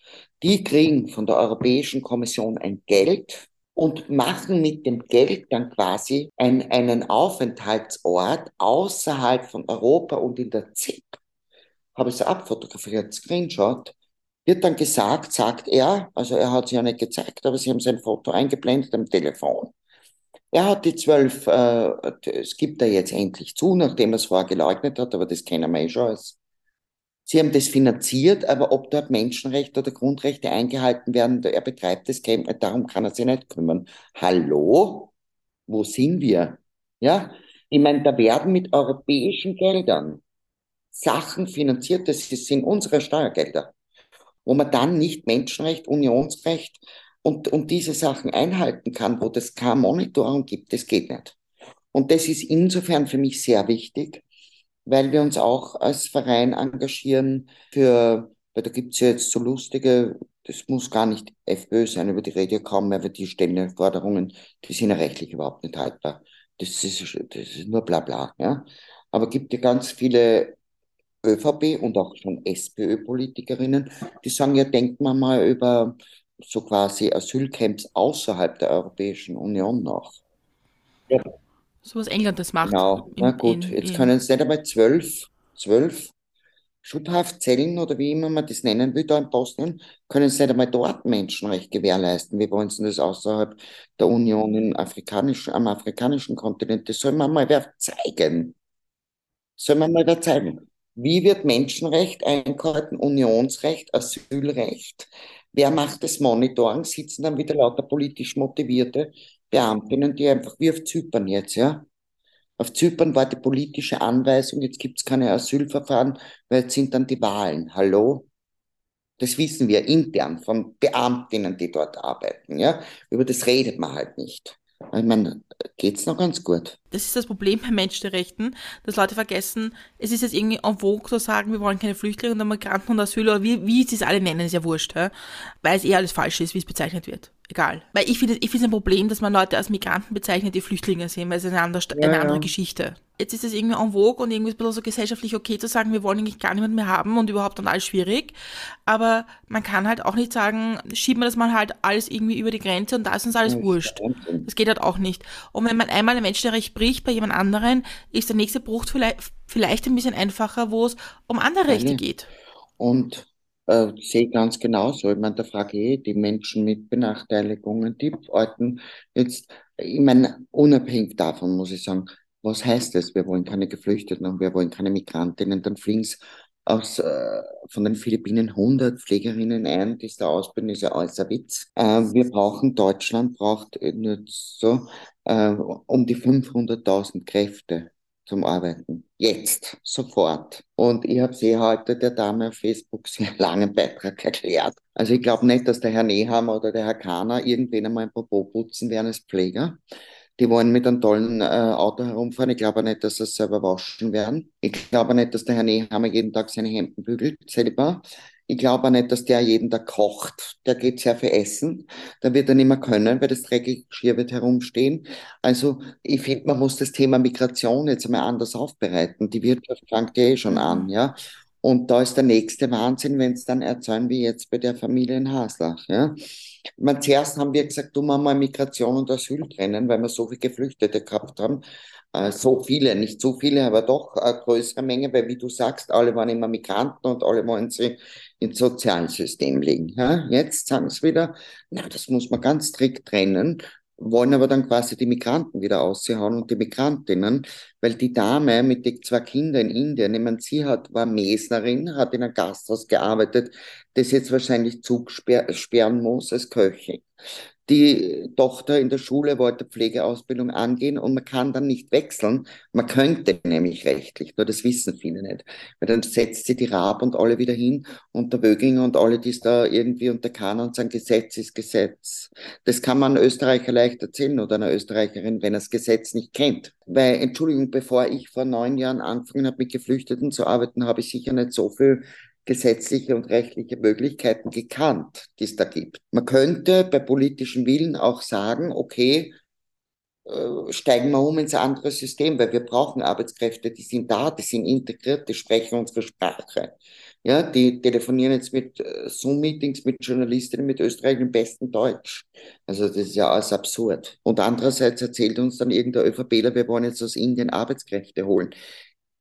Die kriegen von der Europäischen Kommission ein Geld und machen mit dem Geld dann quasi ein, einen Aufenthaltsort außerhalb von Europa und in der ZIP. Habe ich es abfotografiert, Screenshot wird dann gesagt, sagt er, also er hat es ja nicht gezeigt, aber sie haben sein Foto eingeblendet am Telefon. Er hat die zwölf, äh, es gibt er jetzt endlich zu, nachdem er es vorher geleugnet hat, aber das kennen wir eh schon. Als, sie haben das finanziert, aber ob dort Menschenrechte oder Grundrechte eingehalten werden, er betreibt das Camp, darum kann er sich nicht kümmern. Hallo? Wo sind wir? Ja? Ich meine, da werden mit europäischen Geldern Sachen finanziert, das sind unsere Steuergelder wo man dann nicht Menschenrecht, Unionsrecht und, und diese Sachen einhalten kann, wo das kein Monitoring gibt, das geht nicht. Und das ist insofern für mich sehr wichtig, weil wir uns auch als Verein engagieren für, weil da gibt's ja jetzt so lustige, das muss gar nicht FPÖ sein, über die rede ich kaum mehr, weil die stellen Forderungen, die sind ja rechtlich überhaupt nicht haltbar. Das ist, das ist nur bla bla. Ja? Aber gibt ja ganz viele ÖVP und auch schon SPÖ-Politikerinnen, die sagen, ja, denkt man mal über so quasi Asylcamps außerhalb der Europäischen Union nach.
Ja. So was England das macht.
Genau, na gut, in, jetzt in, können es nicht einmal zwölf, zwölf Schubhaftzellen oder wie immer man das nennen will, da in Bosnien, können sie nicht einmal dort Menschenrecht gewährleisten. Wie wollen sie das außerhalb der Union im afrikanischen, am afrikanischen Kontinent? Das soll man mal wer zeigen. Soll man mal wer zeigen. Wie wird Menschenrecht eingehalten, Unionsrecht, Asylrecht? Wer macht das Monitoring? Sitzen dann wieder lauter politisch motivierte Beamtinnen, die einfach wie auf Zypern jetzt, ja? Auf Zypern war die politische Anweisung, jetzt gibt es keine Asylverfahren, weil jetzt sind dann die Wahlen. Hallo? Das wissen wir intern von Beamtinnen, die dort arbeiten, ja? Über das redet man halt nicht. Ich meine, geht's noch ganz gut.
Das ist das Problem bei Menschenrechten, dass Leute vergessen, es ist jetzt irgendwie en vogue zu sagen, wir wollen keine Flüchtlinge und Migranten und Asyl oder wie, wie sie es alle nennen, ist ja wurscht, ja? weil es eh alles falsch ist, wie es bezeichnet wird. Egal. Weil ich finde ich finde es ein Problem, dass man Leute als Migranten bezeichnet, die Flüchtlinge sind, weil es eine andere, ja, eine andere ja. Geschichte jetzt ist es irgendwie en vogue und irgendwie ein bisschen so gesellschaftlich okay zu sagen, wir wollen eigentlich gar niemanden mehr haben und überhaupt dann alles schwierig. Aber man kann halt auch nicht sagen, schieben wir das mal halt alles irgendwie über die Grenze und da ist uns alles wurscht. Das geht halt auch nicht. Und wenn man einmal ein Menschenrecht bricht bei jemand anderen, ist der nächste Bruch vielleicht, vielleicht ein bisschen einfacher, wo es um andere Rechte geht.
Und äh, sehe ganz genauso. Ich meine, da frage ich die Menschen mit Benachteiligungen, die Alten, jetzt, ich meine, unabhängig davon muss ich sagen, was heißt das? Wir wollen keine Geflüchteten und wir wollen keine Migrantinnen. Dann fliegen es aus, äh, von den Philippinen 100 Pflegerinnen ein, die ist da ausbilden, ist ja ein Witz. Äh, wir brauchen, Deutschland braucht nur so äh, um die 500.000 Kräfte zum Arbeiten. Jetzt, sofort. Und ich habe sie heute der Dame auf Facebook [LAUGHS] sehr langen Beitrag erklärt. Also ich glaube nicht, dass der Herr Nehammer oder der Herr Kahner irgendwen einmal ein Popo putzen werden als Pfleger. Die wollen mit einem tollen äh, Auto herumfahren. Ich glaube nicht, dass sie es selber waschen werden. Ich glaube nicht, dass der Herr Nehammer jeden Tag seine Hemden bügelt, selber. Ich glaube nicht, dass der jeden Tag kocht. Der geht sehr viel essen. Da wird er nicht mehr können, weil das dreckige Geschirr wird herumstehen. Also ich finde, man muss das Thema Migration jetzt einmal anders aufbereiten. Die Wirtschaft fängt ja eh schon an, ja. Und da ist der nächste Wahnsinn, wenn es dann erzählen wie jetzt bei der Familie in Haslach, ja. Man, zuerst haben wir gesagt, tun wir mal Migration und Asyl trennen, weil wir so viele Geflüchtete gehabt haben. Äh, so viele, nicht so viele, aber doch eine größere Menge, weil wie du sagst, alle waren immer Migranten und alle wollen sie ins Sozialsystem legen. Ja? Jetzt sagen sie wieder, na, das muss man ganz strikt trennen wollen aber dann quasi die Migranten wieder aushauen und die Migrantinnen, weil die Dame mit den zwei Kindern in Indien, ich meine, sie hat, war Mesnerin, hat in einem Gasthaus gearbeitet, das jetzt wahrscheinlich Zug sperren muss als Köchin. Die Tochter in der Schule wollte Pflegeausbildung angehen und man kann dann nicht wechseln. Man könnte nämlich rechtlich, nur das wissen viele nicht. Weil dann setzt sie die Raab und alle wieder hin und der Wöginger und alle, die es da irgendwie unter Kanon sagen, Gesetz ist Gesetz. Das kann man Österreicher leicht erzählen oder einer Österreicherin, wenn er das Gesetz nicht kennt. Weil, Entschuldigung, bevor ich vor neun Jahren angefangen habe, mit Geflüchteten zu arbeiten, habe ich sicher nicht so viel gesetzliche und rechtliche Möglichkeiten gekannt, die es da gibt. Man könnte bei politischem Willen auch sagen, okay, äh, steigen wir um ins andere System, weil wir brauchen Arbeitskräfte, die sind da, die sind integriert, die sprechen unsere Sprache. Ja, die telefonieren jetzt mit äh, Zoom-Meetings mit Journalistinnen mit Österreich im besten Deutsch. Also das ist ja alles absurd. Und andererseits erzählt uns dann irgendein ÖVPler, wir wollen jetzt aus Indien Arbeitskräfte holen.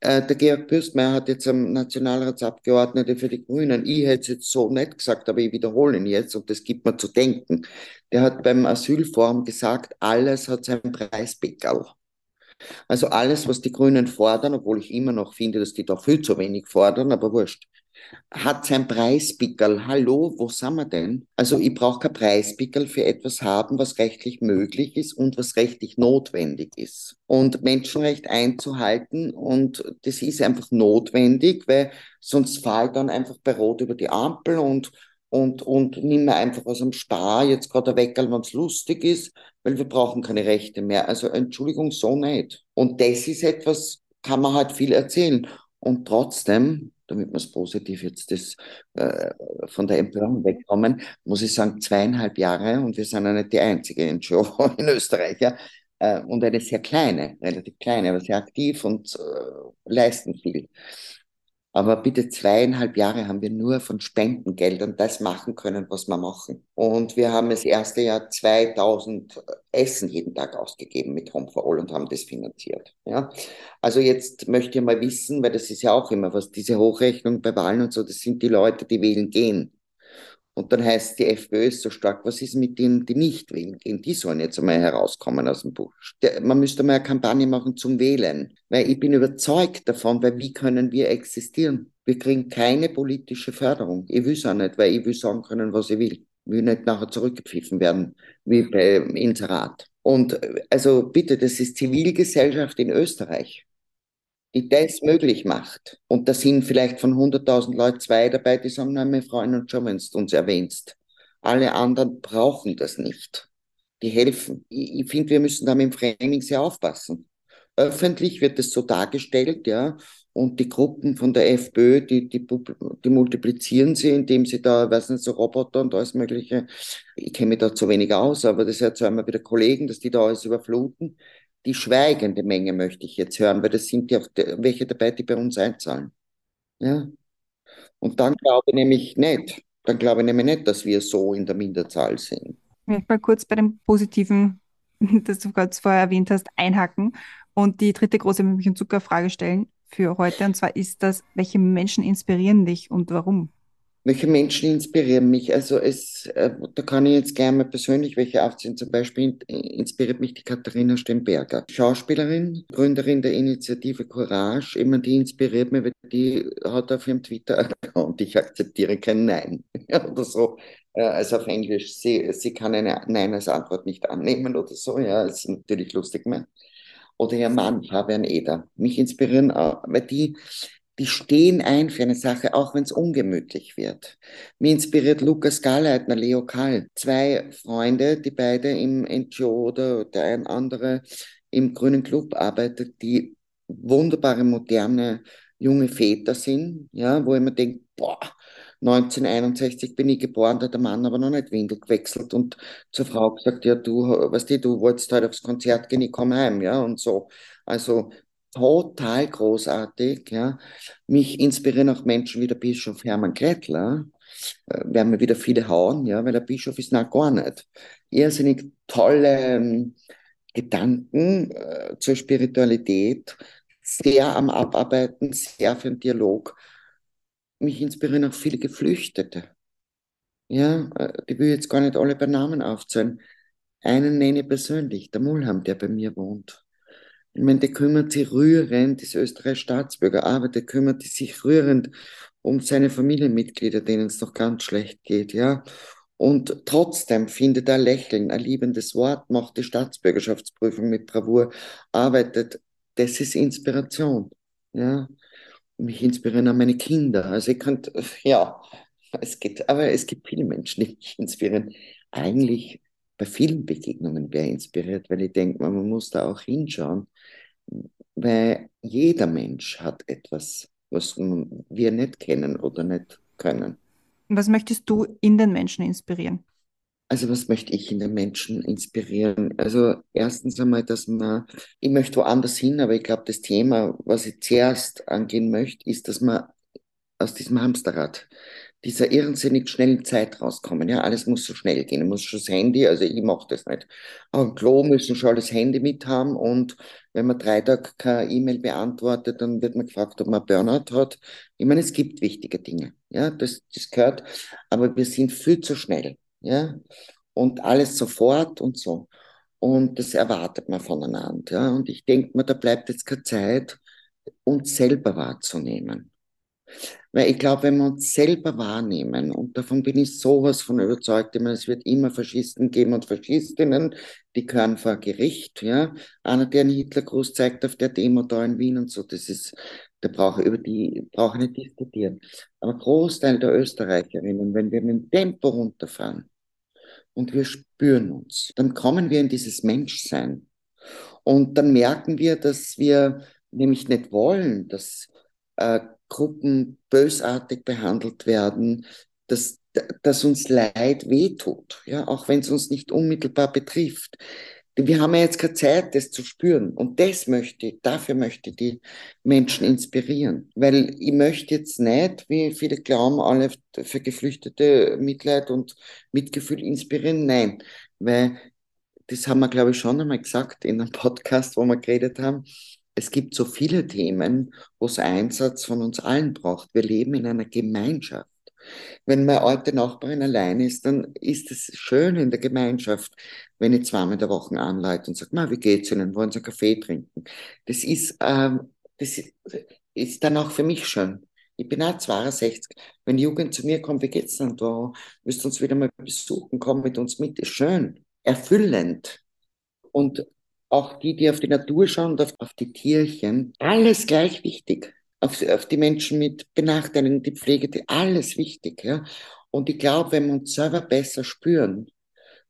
Äh, der Georg Bürstmeier hat jetzt am Nationalratsabgeordnete für die Grünen, ich hätte es jetzt so nicht gesagt, aber ich wiederhole ihn jetzt und das gibt mir zu denken. Der hat beim Asylforum gesagt, alles hat seinen Preispickel. Also alles, was die Grünen fordern, obwohl ich immer noch finde, dass die da viel zu wenig fordern, aber wurscht hat sein Preispickel. Hallo, wo sind wir denn? Also ich brauche kein Preispickel für etwas haben, was rechtlich möglich ist und was rechtlich notwendig ist. Und Menschenrecht einzuhalten und das ist einfach notwendig, weil sonst fahre ich dann einfach bei Rot über die Ampel und und, und nimm mir einfach aus dem Spar jetzt gerade weg, wenn es lustig ist, weil wir brauchen keine Rechte mehr. Also Entschuldigung, so nicht. Und das ist etwas, kann man halt viel erzählen. Und trotzdem damit wir es positiv jetzt das, äh, von der Empörung wegkommen, muss ich sagen, zweieinhalb Jahre und wir sind ja nicht die einzige NGO [LAUGHS] in Österreich, ja, äh, und eine sehr kleine, relativ kleine, aber sehr aktiv und äh, leisten viel. Aber bitte zweieinhalb Jahre haben wir nur von Spendengeldern das machen können, was wir machen. Und wir haben das erste Jahr 2000 Essen jeden Tag ausgegeben mit Home for All und haben das finanziert. Ja? Also jetzt möchte ich mal wissen, weil das ist ja auch immer was, diese Hochrechnung bei Wahlen und so, das sind die Leute, die wählen gehen. Und dann heißt die FPÖ ist so stark, was ist mit denen, die nicht wählen gehen? Die sollen jetzt einmal herauskommen aus dem Buch. Man müsste mal eine Kampagne machen zum Wählen, weil ich bin überzeugt davon, weil wie können wir existieren? Wir kriegen keine politische Förderung. Ich will es auch nicht, weil ich will sagen können, was ich will. Ich will nicht nachher zurückgepfiffen werden, wie bei Inserat. Und also bitte, das ist Zivilgesellschaft in Österreich die das möglich macht. Und da sind vielleicht von 100.000 Leuten zwei dabei, die sagen, nein, wir freuen uns schon, wenn du uns erwähnst. Alle anderen brauchen das nicht. Die helfen. Ich, ich finde, wir müssen da mit dem Framing sehr aufpassen. Öffentlich wird es so dargestellt, ja, und die Gruppen von der FPÖ, die, die, die multiplizieren sie, indem sie da, weiß nicht, so Roboter und alles Mögliche. Ich kenne mich da zu wenig aus, aber das erzählen mir wieder Kollegen, dass die da alles überfluten die schweigende Menge möchte ich jetzt hören, weil das sind ja welche dabei, die bei uns einzahlen. Ja. Und dann glaube ich nämlich nicht, dann glaube ich nämlich nicht, dass wir so in der Minderzahl sind.
Ich möchte mal kurz bei dem Positiven, [LAUGHS] das du gerade vorher erwähnt hast, einhaken und die dritte große Milch- und Zuckerfrage stellen für heute. Und zwar ist das, welche Menschen inspirieren dich und warum?
Welche Menschen inspirieren mich? Also es, äh, da kann ich jetzt gerne mal persönlich welche aufziehen. Zum Beispiel inspiriert mich die Katharina Stemberger, Schauspielerin, Gründerin der Initiative Courage. Immer die inspiriert mich, weil die hat auf ihrem Twitter-Account, [LAUGHS] ich akzeptiere kein Nein [LAUGHS] oder so. Äh, also auf Englisch, sie, sie kann eine Nein als Antwort nicht annehmen oder so. Ja, ist natürlich lustig gemeint. Oder ihr Mann, Fabian Eder. Mich inspirieren, weil die die stehen ein für eine Sache, auch wenn es ungemütlich wird. Mir inspiriert Lukas Garleitner, Leo Kall, zwei Freunde, die beide im NGO oder der ein andere im Grünen Club arbeitet, die wunderbare, moderne, junge Väter sind, ja, wo ich mir denke, boah, 1961 bin ich geboren, da hat der Mann aber noch nicht Windel gewechselt und zur Frau gesagt, ja, du, weißt du, du wolltest heute aufs Konzert gehen, ich komme heim, ja, und so. Also total großartig. Ja. Mich inspirieren auch Menschen wie der Bischof Hermann Krettler. Äh, werden mir wieder viele hauen, ja, weil der Bischof ist nach gar nicht. Irrsinnig tolle ähm, Gedanken äh, zur Spiritualität, sehr am Abarbeiten, sehr für den Dialog. Mich inspirieren auch viele Geflüchtete. Ja, äh, die will ich jetzt gar nicht alle bei Namen aufzählen. Einen nenne ich persönlich, der Mulham, der bei mir wohnt. Ich meine, der kümmert sich rührend, ist Österreich Staatsbürger, aber der kümmert sich rührend um seine Familienmitglieder, denen es noch ganz schlecht geht, ja. Und trotzdem findet er Lächeln, ein liebendes Wort, macht die Staatsbürgerschaftsprüfung mit Bravour, arbeitet. Das ist Inspiration. Ja. Mich inspirieren auch meine Kinder. Also ich könnte, ja, es geht, aber es gibt viele Menschen, die mich inspirieren. Eigentlich bei vielen Begegnungen wäre inspiriert, weil ich denke, man muss da auch hinschauen, weil jeder Mensch hat etwas, was wir nicht kennen oder nicht können.
Was möchtest du in den Menschen inspirieren?
Also was möchte ich in den Menschen inspirieren? Also erstens einmal, dass man, ich möchte woanders hin, aber ich glaube, das Thema, was ich zuerst angehen möchte, ist, dass man aus diesem Hamsterrad, dieser irrsinnig schnellen Zeit rauskommen. Ja, alles muss so schnell gehen. Du musst schon das Handy, also ich mache das nicht. Im Klo müssen schon das Handy mit haben und wenn man drei Tage keine E-Mail beantwortet, dann wird man gefragt, ob man Burnout hat. Ich meine, es gibt wichtige Dinge. Ja, das, das gehört, aber wir sind viel zu schnell ja, und alles sofort und so. Und das erwartet man voneinander, ja, und ich denke mir, da bleibt jetzt keine Zeit, uns selber wahrzunehmen. Weil ich glaube, wenn wir uns selber wahrnehmen, und davon bin ich sowas von überzeugt, ich meine, es wird immer Faschisten geben und Faschistinnen, die gehören vor Gericht, ja. Einer, der einen Hitlergruß zeigt auf der Demo da in Wien und so, das ist, da brauche über die brauche ich nicht diskutieren. Aber Großteil der Österreicherinnen, wenn wir mit dem Tempo runterfahren, und wir spüren uns. Dann kommen wir in dieses Menschsein. Und dann merken wir, dass wir nämlich nicht wollen, dass äh, Gruppen bösartig behandelt werden, dass, dass uns Leid wehtut, ja, auch wenn es uns nicht unmittelbar betrifft wir haben ja jetzt keine Zeit, das zu spüren. Und das möchte dafür möchte ich die Menschen inspirieren. Weil ich möchte jetzt nicht, wie viele glauben, alle für Geflüchtete Mitleid und Mitgefühl inspirieren. Nein, weil das haben wir, glaube ich, schon einmal gesagt in einem Podcast, wo wir geredet haben. Es gibt so viele Themen, wo es Einsatz von uns allen braucht. Wir leben in einer Gemeinschaft. Wenn meine alte Nachbarin allein ist, dann ist es schön in der Gemeinschaft, wenn ich zweimal in der Woche anleite und sage, wie geht's Ihnen? Wollen Sie einen Kaffee trinken? Das ist, ähm, das ist dann auch für mich schön. Ich bin auch 62. Wenn Jugend zu mir kommt, wie geht's denn da? Du uns wieder mal besuchen? Komm mit uns mit. Ist schön. Erfüllend. Und auch die, die auf die Natur schauen auf, auf die Tierchen, alles gleich wichtig auf, auf die Menschen mit Benachteiligung, die Pflege, die, alles wichtig. Ja? Und ich glaube, wenn wir uns selber besser spüren,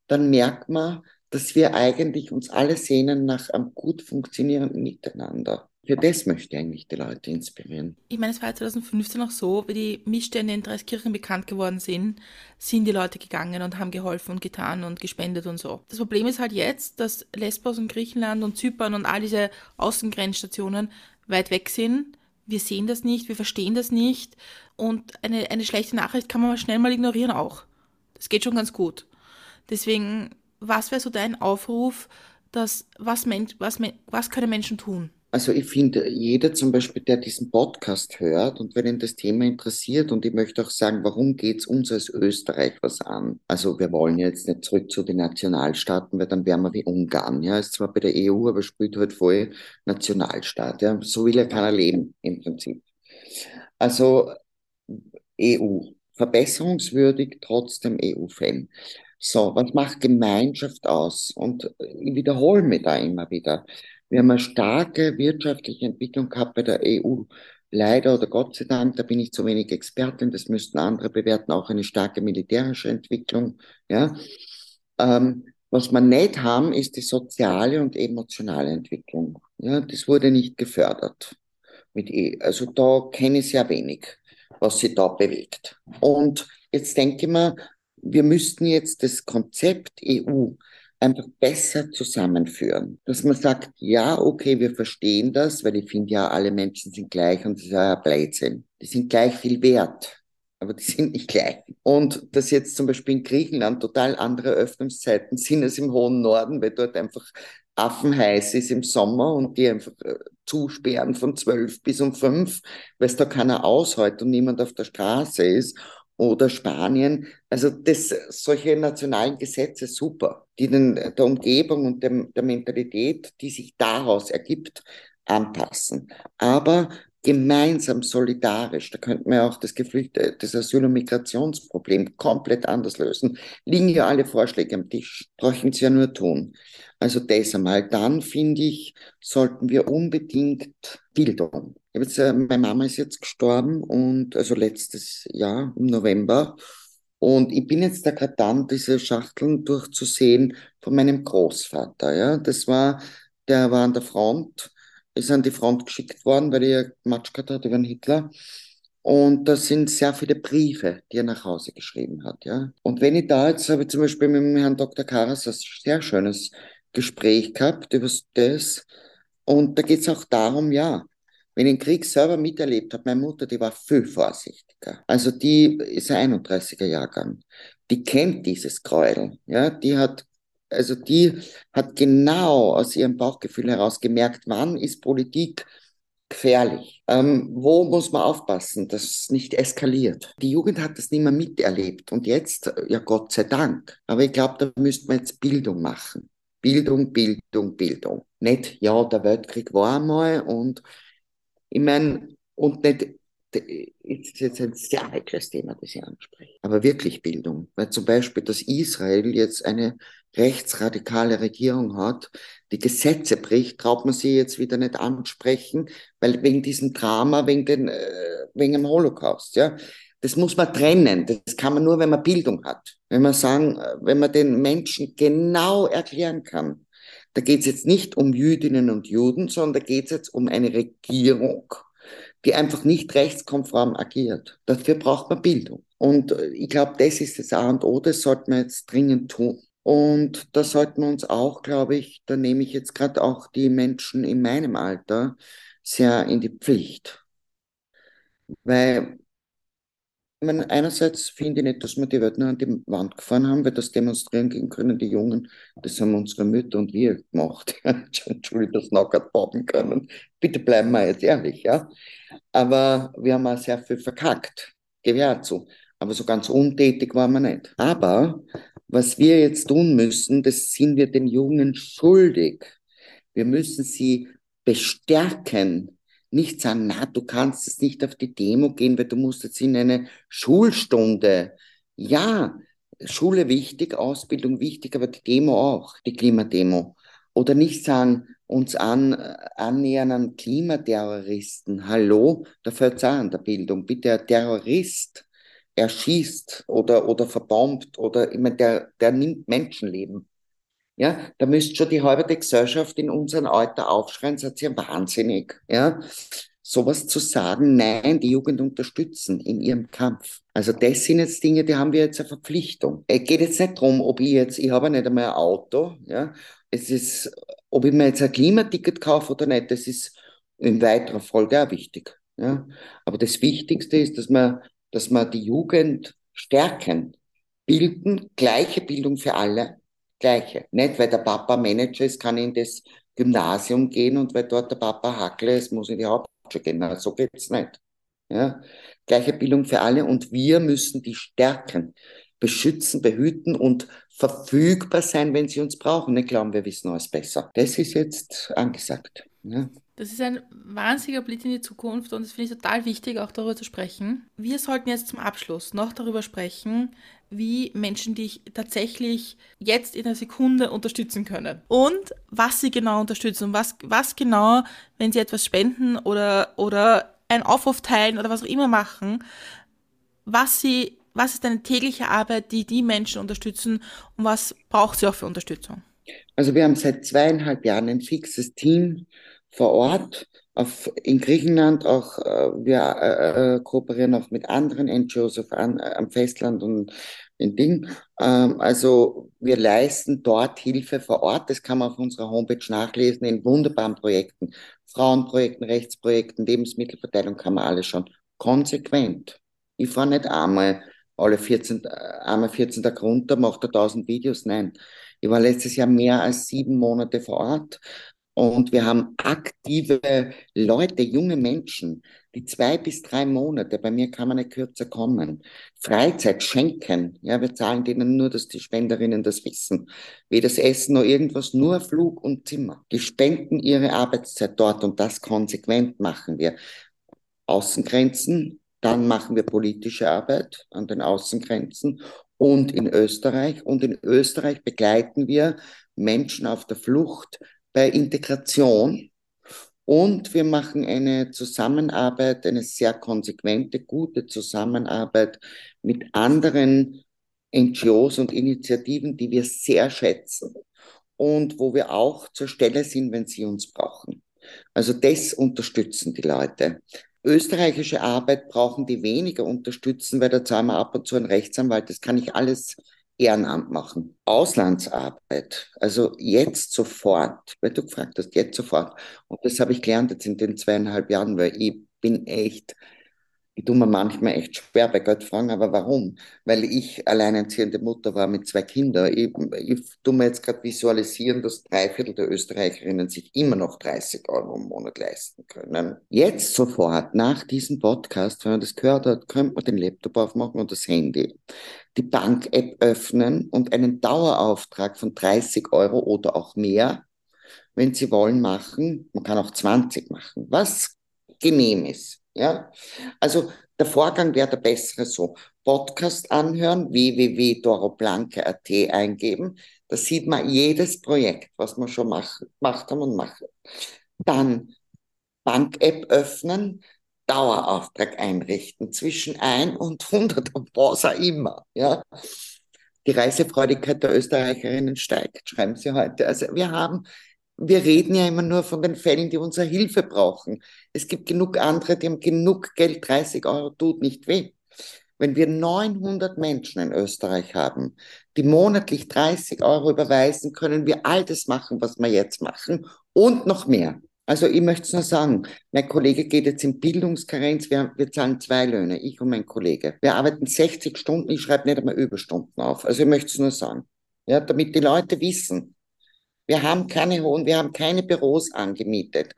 dann merkt man, dass wir eigentlich uns alle sehnen nach einem gut funktionierenden Miteinander. Für das möchte ich eigentlich die Leute inspirieren.
Ich meine, es war 2015 auch so, wie die Missstände in Dreiskirchen bekannt geworden sind, sind die Leute gegangen und haben geholfen und getan und gespendet und so. Das Problem ist halt jetzt, dass Lesbos und Griechenland und Zypern und all diese Außengrenzstationen weit weg sind wir sehen das nicht, wir verstehen das nicht und eine, eine schlechte Nachricht kann man schnell mal ignorieren auch. Das geht schon ganz gut. Deswegen, was wäre so dein Aufruf, dass was, was, was können Menschen tun?
Also ich finde, jeder zum Beispiel, der diesen Podcast hört und wenn ihn das Thema interessiert und ich möchte auch sagen, warum geht es uns als Österreich was an? Also wir wollen jetzt nicht zurück zu den Nationalstaaten, weil dann wären wir wie Ungarn. Ja, ist zwar bei der EU, aber spielt halt voll Nationalstaat. Ja, so will ja keiner leben im Prinzip. Also EU, verbesserungswürdig, trotzdem EU-Fan. So, was macht Gemeinschaft aus? Und ich wiederhole mich da immer wieder. Wir haben eine starke wirtschaftliche Entwicklung gehabt bei der EU. Leider oder Gott sei Dank, da bin ich zu wenig Expertin, das müssten andere bewerten, auch eine starke militärische Entwicklung. Ja. Ähm, was wir nicht haben, ist die soziale und emotionale Entwicklung. Ja, das wurde nicht gefördert. Mit e also da kenne ich sehr wenig, was sie da bewegt. Und jetzt denke ich mir, wir müssten jetzt das Konzept EU einfach besser zusammenführen. Dass man sagt, ja, okay, wir verstehen das, weil ich finde ja, alle Menschen sind gleich und das ist ja Blödsinn. Die sind gleich viel wert, aber die [LAUGHS] sind nicht gleich. Und dass jetzt zum Beispiel in Griechenland total andere Öffnungszeiten sind als im hohen Norden, weil dort einfach affenheiß ist im Sommer und die einfach äh, zusperren von zwölf bis um fünf, weil es da keiner aushält und niemand auf der Straße ist oder Spanien. Also das, solche nationalen Gesetze super, die den, der Umgebung und dem, der Mentalität, die sich daraus ergibt, anpassen. Aber gemeinsam solidarisch, da könnten wir auch das Geflüchtete, das Asyl- und Migrationsproblem komplett anders lösen. Liegen ja alle Vorschläge am Tisch, brauchen sie ja nur tun. Also das einmal. Dann finde ich, sollten wir unbedingt Bildung. Jetzt, äh, meine Mama ist jetzt gestorben und also letztes Jahr im November. Und ich bin jetzt da gerade dran, diese Schachteln durchzusehen von meinem Großvater. Ja, das war, der war an der Front ist an die Front geschickt worden, weil er Matsch gehabt hat über den Hitler. Und das sind sehr viele Briefe, die er nach Hause geschrieben hat, ja. Und wenn ich da jetzt habe ich zum Beispiel mit dem Herrn Dr. Karas ein sehr schönes Gespräch gehabt über das. Und da geht es auch darum, ja, wenn ich den Krieg selber miterlebt habe, meine Mutter, die war viel vorsichtiger. Also die ist ein 31er Jahrgang. Die kennt dieses Gräuel, ja. Die hat also die hat genau aus ihrem Bauchgefühl heraus gemerkt, wann ist Politik gefährlich. Ähm, wo muss man aufpassen, dass es nicht eskaliert? Die Jugend hat das nicht mehr miterlebt und jetzt, ja Gott sei Dank. Aber ich glaube, da müsste man jetzt Bildung machen. Bildung, Bildung, Bildung. Nicht, ja, der Weltkrieg war einmal und ich meine, und nicht, ist jetzt ein sehr heikles Thema, das ich anspreche. Aber wirklich Bildung. Weil zum Beispiel, dass Israel jetzt eine rechtsradikale Regierung hat, die Gesetze bricht, traut man sie jetzt wieder nicht ansprechen, weil wegen diesem Drama, wegen, den, äh, wegen dem Holocaust, ja. Das muss man trennen. Das kann man nur, wenn man Bildung hat. Wenn man sagen, wenn man den Menschen genau erklären kann. Da geht es jetzt nicht um Jüdinnen und Juden, sondern da geht es jetzt um eine Regierung, die einfach nicht rechtskonform agiert. Dafür braucht man Bildung. Und äh, ich glaube, das ist das A und O, das sollte man jetzt dringend tun. Und da sollten wir uns auch, glaube ich, da nehme ich jetzt gerade auch die Menschen in meinem Alter sehr in die Pflicht. Weil, meine, einerseits finde ich nicht, dass wir die Welt nur an die Wand gefahren haben, weil das demonstrieren gehen können die Jungen, das haben unsere Mütter und wir gemacht. [LAUGHS] Entschuldigung, das Knockert bauen können. Bitte bleiben wir jetzt ehrlich, ja. Aber wir haben auch sehr viel verkackt, auch zu. Aber so ganz untätig waren wir nicht. Aber was wir jetzt tun müssen, das sind wir den Jungen schuldig. Wir müssen sie bestärken. Nicht sagen, na, du kannst jetzt nicht auf die Demo gehen, weil du musst jetzt in eine Schulstunde. Ja, Schule wichtig, Ausbildung wichtig, aber die Demo auch, die Klimademo. Oder nicht sagen, uns an, annähern an Klimaterroristen. Hallo, da fällt auch an der Bildung. Bitte, ein Terrorist erschießt oder, oder verbombt oder immer der, der nimmt Menschenleben. Ja, da müsste schon die halbe Gesellschaft in unserem Alter aufschreien, seid ihr wahnsinnig. Ja, sowas zu sagen, nein, die Jugend unterstützen in ihrem Kampf. Also das sind jetzt Dinge, die haben wir jetzt eine Verpflichtung. Es geht jetzt nicht darum, ob ich jetzt, ich habe nicht einmal ein Auto, ja, es ist, ob ich mir jetzt ein Klimaticket kaufe oder nicht, das ist in weiterer Folge auch wichtig. Ja. Aber das Wichtigste ist, dass man dass wir die Jugend stärken, bilden, gleiche Bildung für alle, gleiche. Nicht, weil der Papa Manager ist, kann in das Gymnasium gehen und weil dort der Papa Hackle ist, muss in die Hauptschule gehen. Na, so geht's nicht. Ja? Gleiche Bildung für alle und wir müssen die stärken, beschützen, behüten und verfügbar sein, wenn sie uns brauchen. Nicht glauben, wir wissen alles besser. Das ist jetzt angesagt. Ja?
Das ist ein wahnsinniger Blick in die Zukunft und das finde ich total wichtig, auch darüber zu sprechen. Wir sollten jetzt zum Abschluss noch darüber sprechen, wie Menschen dich tatsächlich jetzt in einer Sekunde unterstützen können und was sie genau unterstützen und was, was genau, wenn sie etwas spenden oder, oder einen Aufruf teilen oder was auch immer machen, was sie, was ist deine tägliche Arbeit, die die Menschen unterstützen und was braucht sie auch für Unterstützung?
Also wir haben seit zweieinhalb Jahren ein fixes Team, vor Ort. Auf, in Griechenland auch, äh, wir äh, äh kooperieren auch mit anderen NGOs auf, an, äh, am Festland und in Ding. Ähm, also wir leisten dort Hilfe vor Ort. Das kann man auf unserer Homepage nachlesen in wunderbaren Projekten. Frauenprojekten, Rechtsprojekten, Lebensmittelverteilung kann man alles schon. Konsequent. Ich fahre nicht einmal alle 14, äh, einmal 14 Tage runter, mache da 1000 Videos. Nein. Ich war letztes Jahr mehr als sieben Monate vor Ort und wir haben aktive Leute, junge Menschen, die zwei bis drei Monate, bei mir kann man nicht kürzer kommen, Freizeit schenken. Ja, wir zahlen denen nur, dass die Spenderinnen das wissen. Weder Essen noch irgendwas, nur Flug und Zimmer. Die spenden ihre Arbeitszeit dort und das konsequent machen wir. Außengrenzen. Dann machen wir politische Arbeit an den Außengrenzen und in Österreich. Und in Österreich begleiten wir Menschen auf der Flucht bei Integration. Und wir machen eine Zusammenarbeit, eine sehr konsequente, gute Zusammenarbeit mit anderen NGOs und Initiativen, die wir sehr schätzen und wo wir auch zur Stelle sind, wenn sie uns brauchen. Also das unterstützen die Leute. Österreichische Arbeit brauchen die weniger unterstützen, weil da zahlen wir ab und zu einen Rechtsanwalt. Das kann ich alles Ehrenamt machen. Auslandsarbeit, also jetzt sofort, weil du gefragt hast, jetzt sofort. Und das habe ich gelernt jetzt in den zweieinhalb Jahren, weil ich bin echt ich tue mir manchmal echt schwer bei Gott fragen, aber warum? Weil ich alleinerziehende Mutter war mit zwei Kindern. Ich, ich tue mir jetzt gerade visualisieren, dass drei Viertel der Österreicherinnen sich immer noch 30 Euro im Monat leisten können. Jetzt sofort, nach diesem Podcast, wenn man das gehört hat, könnte man den Laptop aufmachen und das Handy, die Bank-App öffnen und einen Dauerauftrag von 30 Euro oder auch mehr, wenn Sie wollen, machen. Man kann auch 20 machen, was genehm ist. Ja, also der Vorgang wäre der bessere so. Podcast anhören, www.doroblanke.at eingeben. Da sieht man jedes Projekt, was wir schon mach, gemacht haben und machen. Dann Bank-App öffnen, Dauerauftrag einrichten, zwischen 1 und 100 und was auch immer. Ja. Die Reisefreudigkeit der Österreicherinnen steigt, schreiben sie heute. Also wir haben wir reden ja immer nur von den Fällen, die unsere Hilfe brauchen. Es gibt genug andere, die haben genug Geld, 30 Euro tut nicht weh. Wenn wir 900 Menschen in Österreich haben, die monatlich 30 Euro überweisen, können wir all das machen, was wir jetzt machen und noch mehr. Also ich möchte es nur sagen, mein Kollege geht jetzt in Bildungskarenz, wir, wir zahlen zwei Löhne, ich und mein Kollege. Wir arbeiten 60 Stunden, ich schreibe nicht einmal Überstunden auf. Also ich möchte es nur sagen, ja, damit die Leute wissen, wir haben keine hohen, wir haben keine Büros angemietet.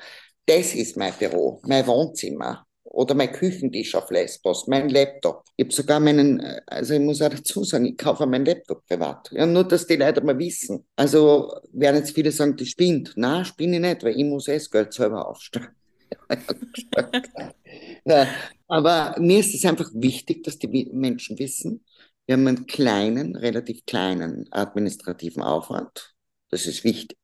Das ist mein Büro, mein Wohnzimmer oder mein Küchentisch auf Lesbos, mein Laptop. Ich habe sogar meinen, also ich muss auch dazu sagen, ich kaufe meinen Laptop privat. Ja, nur, dass die Leute mal wissen. Also werden jetzt viele sagen, die spinnt. Na, spinne ich nicht, weil ich muss das Geld selber aufstellen. [LAUGHS] ja, aber mir ist es einfach wichtig, dass die Menschen wissen, wir haben einen kleinen, relativ kleinen administrativen Aufwand. Das ist wichtig.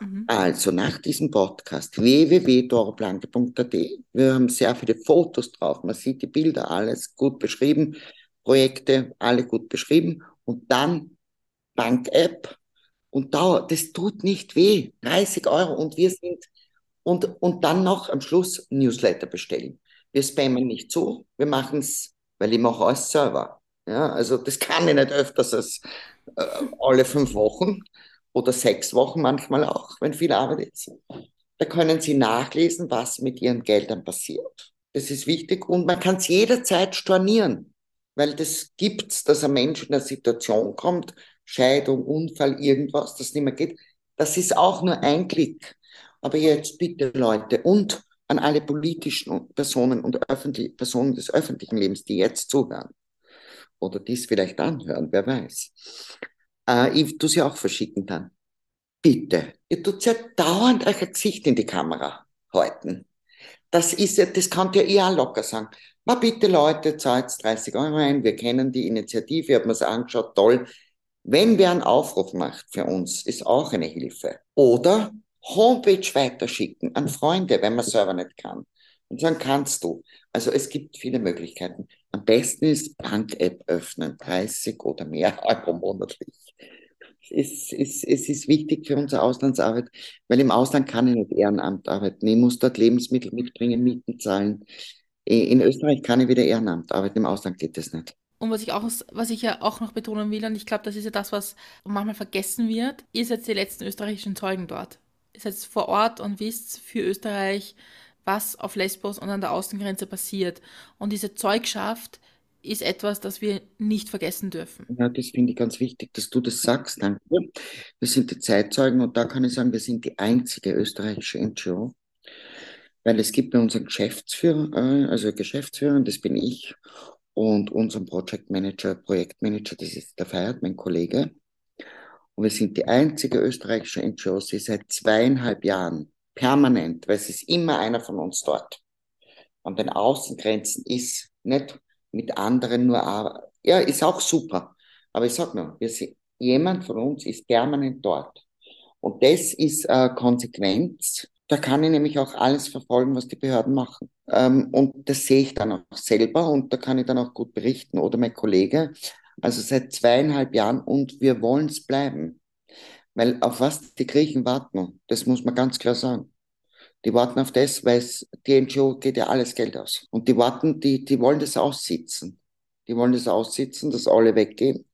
Mhm. Also nach diesem Podcast www.doroblanke.at. Wir haben sehr viele Fotos drauf. Man sieht die Bilder, alles gut beschrieben. Projekte, alle gut beschrieben. Und dann Bank-App. Und da, das tut nicht weh. 30 Euro und wir sind, und, und dann noch am Schluss Newsletter bestellen. Wir spammen nicht so, wir machen es, weil ich mache alles selber. Ja, also das kann ich nicht öfters als äh, alle fünf Wochen oder sechs Wochen manchmal auch, wenn viel Arbeit ist. Da können Sie nachlesen, was mit Ihren Geldern passiert. Das ist wichtig und man kann es jederzeit stornieren, weil das gibt's, dass ein Mensch in eine Situation kommt, Scheidung, Unfall, irgendwas, das nicht mehr geht. Das ist auch nur ein Klick. Aber jetzt bitte Leute und an alle politischen Personen und öffentlich, Personen des öffentlichen Lebens, die jetzt zuhören oder dies vielleicht anhören, wer weiß. Äh, ich tue sie auch verschicken dann. Bitte. Ihr tut ja dauernd euer Gesicht in die Kamera halten. Das ist ja, das kann ja eher locker sagen. Ma bitte Leute, zahlt 30 Euro ein, wir kennen die Initiative, haben wir es angeschaut, toll. Wenn wer einen Aufruf macht für uns, ist auch eine Hilfe. Oder Homepage weiterschicken an Freunde, wenn man selber nicht kann. Und sagen, kannst du. Also es gibt viele Möglichkeiten. Am besten ist Bank-App öffnen, 30 oder mehr [LAUGHS] Euro monatlich. Es ist, es ist wichtig für unsere Auslandsarbeit, weil im Ausland kann ich nicht Ehrenamt arbeiten. Ich muss dort Lebensmittel mitbringen, Mieten zahlen. In Österreich kann ich wieder Ehrenamt arbeiten, im Ausland geht das nicht.
Und was ich auch, was ich ja auch noch betonen will, und ich glaube, das ist ja das, was manchmal vergessen wird, ihr seid die letzten österreichischen Zeugen dort. Ihr seid vor Ort und wisst für Österreich, was auf Lesbos und an der Außengrenze passiert. Und diese Zeugschaft ist etwas, das wir nicht vergessen dürfen.
Ja, das finde ich ganz wichtig, dass du das sagst. Danke. Wir sind die Zeitzeugen und da kann ich sagen, wir sind die einzige österreichische NGO, weil es gibt bei unseren Geschäftsführer, äh, also Geschäftsführer, das bin ich, und unseren Project Manager, Projektmanager, das ist der Feiert, mein Kollege. Und wir sind die einzige österreichische NGO, die seit zweieinhalb Jahren permanent, weil es ist immer einer von uns dort, an den Außengrenzen ist, nicht mit anderen nur, ja, ist auch super. Aber ich sag nur, sind, jemand von uns ist permanent dort. Und das ist äh, Konsequenz. Da kann ich nämlich auch alles verfolgen, was die Behörden machen. Ähm, und das sehe ich dann auch selber und da kann ich dann auch gut berichten. Oder mein Kollege, also seit zweieinhalb Jahren und wir wollen es bleiben. Weil auf was die Griechen warten, das muss man ganz klar sagen. Die warten auf das, weil die NGO geht ja alles Geld aus. Und die warten, die, die wollen das aussitzen. Die wollen das aussitzen, dass alle weggehen.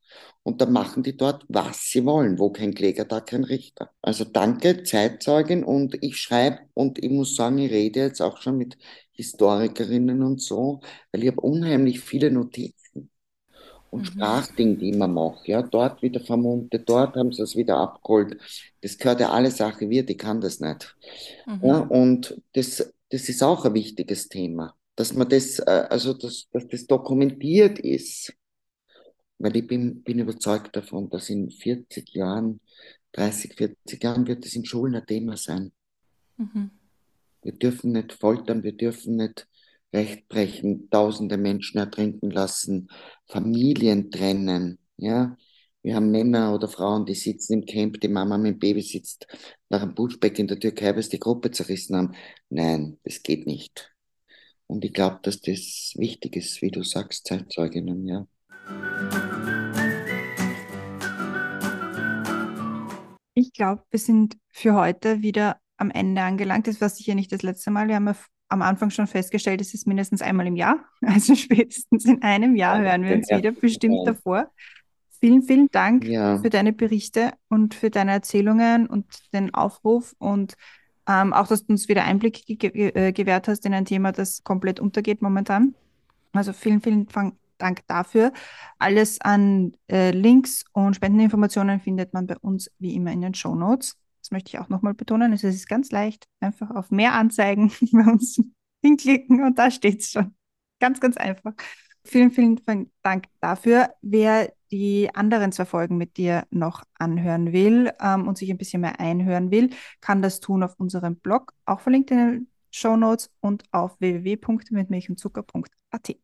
Und dann machen die dort, was sie wollen. Wo kein Kläger, da kein Richter. Also danke, Zeitzeugin. Und ich schreibe, und ich muss sagen, ich rede jetzt auch schon mit Historikerinnen und so, weil ich habe unheimlich viele Notizen und mhm. Sprachdinge, die immer mache. Ja, dort wieder vermummte, dort haben sie es wieder abgeholt. Das gehört ja alle Sache wir, die kann das nicht. Mhm. Ja, und das, das ist auch ein wichtiges Thema, dass man das, äh, also dass, dass das dokumentiert ist. Weil ich bin, bin überzeugt davon, dass in 40 Jahren, 30, 40 Jahren wird es in Schulen ein Thema sein. Mhm. Wir dürfen nicht foltern, wir dürfen nicht Recht brechen, tausende Menschen ertrinken lassen, Familien trennen, ja. Wir haben Männer oder Frauen, die sitzen im Camp, die Mama mit dem Baby sitzt nach einem Pushback in der Türkei, weil sie die Gruppe zerrissen haben. Nein, das geht nicht. Und ich glaube, dass das wichtig ist, wie du sagst, Zeitzeuginnen, ja.
Ich glaube, wir sind für heute wieder am Ende angelangt. Das war sicher nicht das letzte Mal. Wir haben ja am Anfang schon festgestellt, es ist mindestens einmal im Jahr. [LAUGHS] Also spätestens in einem Jahr hören wir uns wieder, bestimmt davor. Vielen, vielen Dank ja. für deine Berichte und für deine Erzählungen und den Aufruf und ähm, auch, dass du uns wieder Einblick ge äh, gewährt hast in ein Thema, das komplett untergeht momentan. Also vielen, vielen Dank dafür. Alles an äh, Links und Spendeninformationen findet man bei uns wie immer in den Show Notes. Das möchte ich auch nochmal betonen. Es ist ganz leicht. Einfach auf mehr Anzeigen [LAUGHS] bei uns hinklicken und da steht es schon. Ganz, ganz einfach. Vielen, vielen Dank dafür. Wer die anderen zwei Folgen mit dir noch anhören will ähm, und sich ein bisschen mehr einhören will, kann das tun auf unserem Blog, auch verlinkt in den Show Notes und auf www.mitmilchundzucker.at.